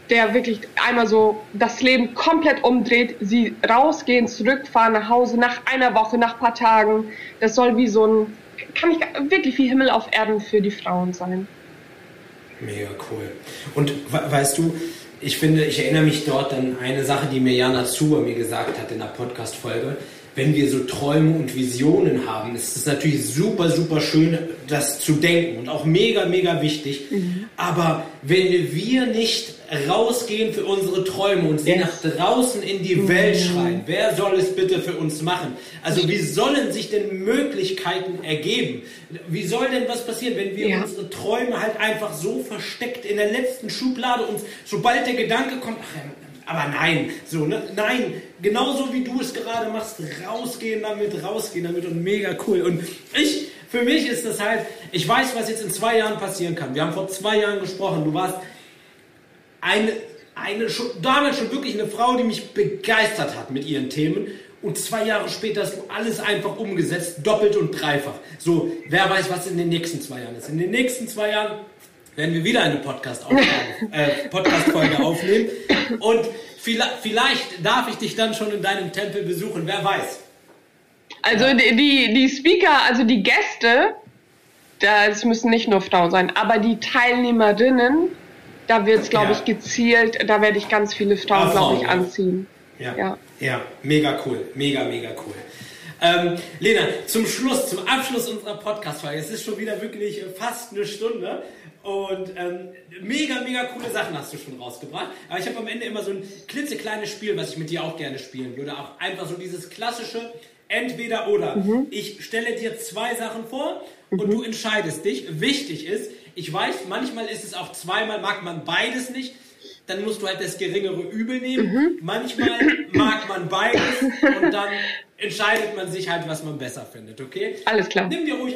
der wirklich einmal so das Leben komplett umdreht. Sie rausgehen, zurückfahren nach Hause nach einer Woche, nach ein paar Tagen. Das soll wie so ein, kann ich wirklich wie Himmel auf Erden für die Frauen sein. Mega cool. Und weißt du, ich finde, ich erinnere mich dort an eine Sache, die mir Jana Zuber mir gesagt hat in der Podcast-Folge. Wenn wir so Träume und Visionen haben, ist es natürlich super, super schön, das zu denken und auch mega, mega wichtig. Mhm. Aber wenn wir nicht rausgehen für unsere Träume und sie yes. nach draußen in die mhm. Welt schreien, wer soll es bitte für uns machen? Also wie sollen sich denn Möglichkeiten ergeben? Wie soll denn was passieren, wenn wir ja. unsere Träume halt einfach so versteckt in der letzten Schublade uns, sobald der Gedanke kommt, ach, aber nein, so, ne? nein, genauso wie du es gerade machst, rausgehen damit, rausgehen damit und mega cool. Und ich, für mich ist das halt, ich weiß, was jetzt in zwei Jahren passieren kann. Wir haben vor zwei Jahren gesprochen, du warst eine, eine schon, damals schon wirklich eine Frau, die mich begeistert hat mit ihren Themen. Und zwei Jahre später hast du alles einfach umgesetzt, doppelt und dreifach. So, wer weiß, was in den nächsten zwei Jahren ist. In den nächsten zwei Jahren werden wir wieder eine Podcast-Folge äh, Podcast aufnehmen. <laughs> Und vielleicht darf ich dich dann schon in deinem Tempel besuchen, wer weiß. Also die, die, die Speaker, also die Gäste, das müssen nicht nur Frauen sein, aber die Teilnehmerinnen, da wird es, glaube ja. ich, gezielt, da werde ich ganz viele Frauen, glaube ich, anziehen. Ja. ja. ja, mega cool, mega, mega cool. Ähm, Lena, zum Schluss, zum Abschluss unserer Podcast-Folge, es ist schon wieder wirklich fast eine Stunde. Und ähm, mega, mega coole Sachen hast du schon rausgebracht. Aber ich habe am Ende immer so ein klitzekleines Spiel, was ich mit dir auch gerne spielen würde. Auch einfach so dieses klassische Entweder oder. Mhm. Ich stelle dir zwei Sachen vor mhm. und du entscheidest dich. Wichtig ist, ich weiß, manchmal ist es auch zweimal, mag man beides nicht. Dann musst du halt das geringere Übel nehmen. Mhm. Manchmal mag man beides und dann entscheidet man sich halt, was man besser findet, okay? Alles klar. Nimm dir ruhig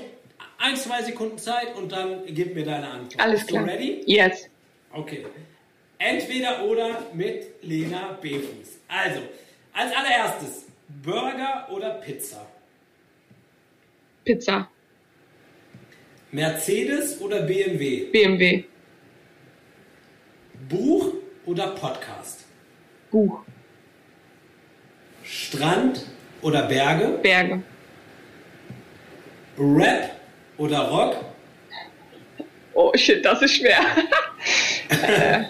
ein, zwei Sekunden Zeit und dann gib mir deine Antwort. Alles klar. Du ready? Yes. Okay. Entweder oder mit Lena Befuß. Also, als allererstes, Burger oder Pizza? Pizza. Mercedes oder BMW? BMW. Buch oder Podcast? Buch. Strand oder Berge? Berge. Rap oder Rock? Oh shit, das ist schwer. <laughs> äh,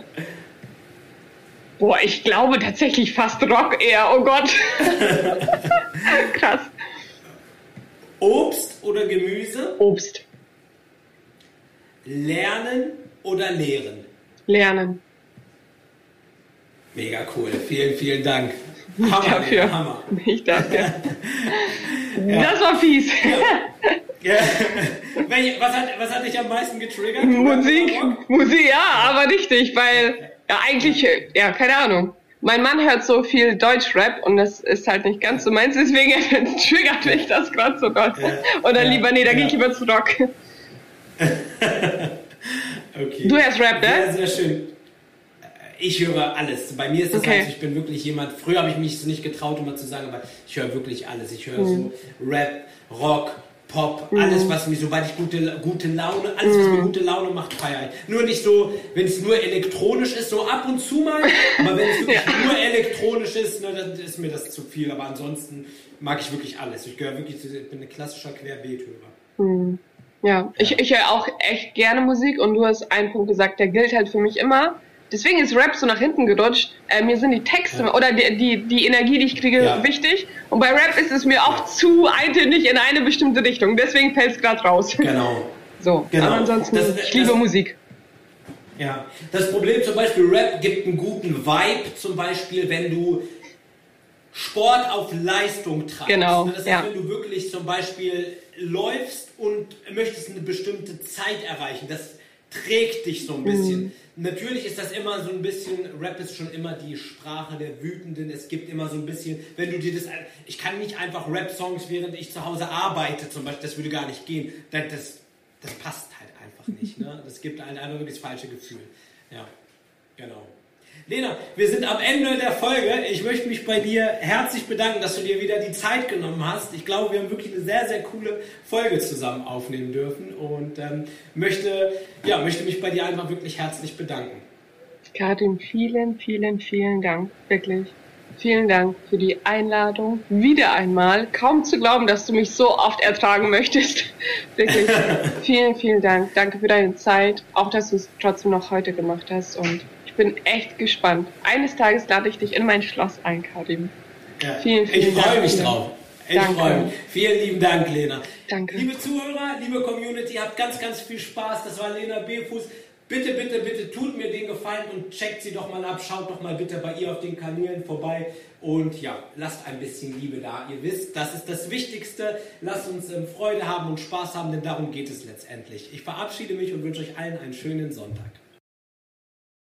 boah, ich glaube tatsächlich fast Rock eher. Oh Gott. <laughs> Krass. Obst oder Gemüse? Obst. Lernen oder lehren? Lernen. Mega cool. Vielen, vielen Dank. Hammer, dafür. Hammer. <laughs> Nicht dafür. <laughs> ja. Das war fies. Ja. Ja. <laughs> was, hat, was hat dich am meisten getriggert? Musik, Musik, ja, aber richtig, weil, ja, eigentlich, ja, keine Ahnung. Mein Mann hört so viel Deutschrap und das ist halt nicht ganz so meins, deswegen triggert mich das gerade so doll. Ja, Oder ja, lieber, nee, da ja. gehe ich lieber zu Rock. okay. Du hörst Rap, ne? Sehr, sehr schön. Ich höre alles. Bei mir ist das okay. halt, ich bin wirklich jemand, früher habe ich mich nicht getraut, immer zu sagen, aber ich höre wirklich alles. Ich höre mhm. so Rap, Rock, Pop, mhm. alles, was mir, sobald ich gute, gute Laune, alles, was mir mhm. gute Laune macht, feiere ich. Nur nicht so, wenn es nur elektronisch ist, so ab und zu mal, aber wenn es <laughs> wirklich ja. nur elektronisch ist, ne, dann ist mir das zu viel. Aber ansonsten mag ich wirklich alles. Ich gehöre wirklich, ich bin ein klassischer Querbeethörer. Mhm. Ja, ja, ich, ich höre auch echt gerne Musik und du hast einen Punkt gesagt, der gilt halt für mich immer. Deswegen ist Rap so nach hinten gerutscht. Äh, mir sind die Texte ja. oder die, die, die Energie, die ich kriege, ja. wichtig. Und bei Rap ist es mir auch zu eintönig in eine bestimmte Richtung. Deswegen fällt es gerade raus. Genau. <laughs> So, genau. aber ansonsten, das, ich liebe das, Musik. Ja, das Problem zum Beispiel, Rap gibt einen guten Vibe, zum Beispiel, wenn du Sport auf Leistung treibst. Genau. Das heißt, ja. wenn du wirklich zum Beispiel läufst und möchtest eine bestimmte Zeit erreichen, das trägt dich so ein bisschen. Mhm. Natürlich ist das immer so ein bisschen, Rap ist schon immer die Sprache der Wütenden. Es gibt immer so ein bisschen, wenn du dir das, ich kann nicht einfach Rap-Songs, während ich zu Hause arbeite zum Beispiel, das würde gar nicht gehen. Das, das, das passt halt einfach nicht. Ne? <laughs> Das gibt einem einfach wirklich das falsche Gefühl. Ja, genau. Lena, wir sind am Ende der Folge. Ich möchte mich bei dir herzlich bedanken, dass du dir wieder die Zeit genommen hast. Ich glaube, wir haben wirklich eine sehr, sehr coole Folge zusammen aufnehmen dürfen und ähm, möchte, ja, möchte mich bei dir einfach wirklich herzlich bedanken. Karin, vielen, vielen, vielen Dank. Wirklich. Vielen Dank für die Einladung. Wieder einmal. Kaum zu glauben, dass du mich so oft ertragen möchtest. <laughs> Wirklich. <laughs> vielen, vielen Dank. Danke für deine Zeit. Auch, dass du es trotzdem noch heute gemacht hast und bin echt gespannt. Eines Tages lade ich dich in mein Schloss ein, Karim. Ja. Vielen, vielen ich Dank. Ich freue mich drauf. Ich freue mich. Vielen lieben Dank, Lena. Danke. Liebe Zuhörer, liebe Community, habt ganz, ganz viel Spaß. Das war Lena Befuß. Bitte, bitte, bitte tut mir den Gefallen und checkt sie doch mal ab. Schaut doch mal bitte bei ihr auf den Kanälen vorbei. Und ja, lasst ein bisschen Liebe da. Ihr wisst, das ist das Wichtigste. Lasst uns ähm, Freude haben und Spaß haben, denn darum geht es letztendlich. Ich verabschiede mich und wünsche euch allen einen schönen Sonntag.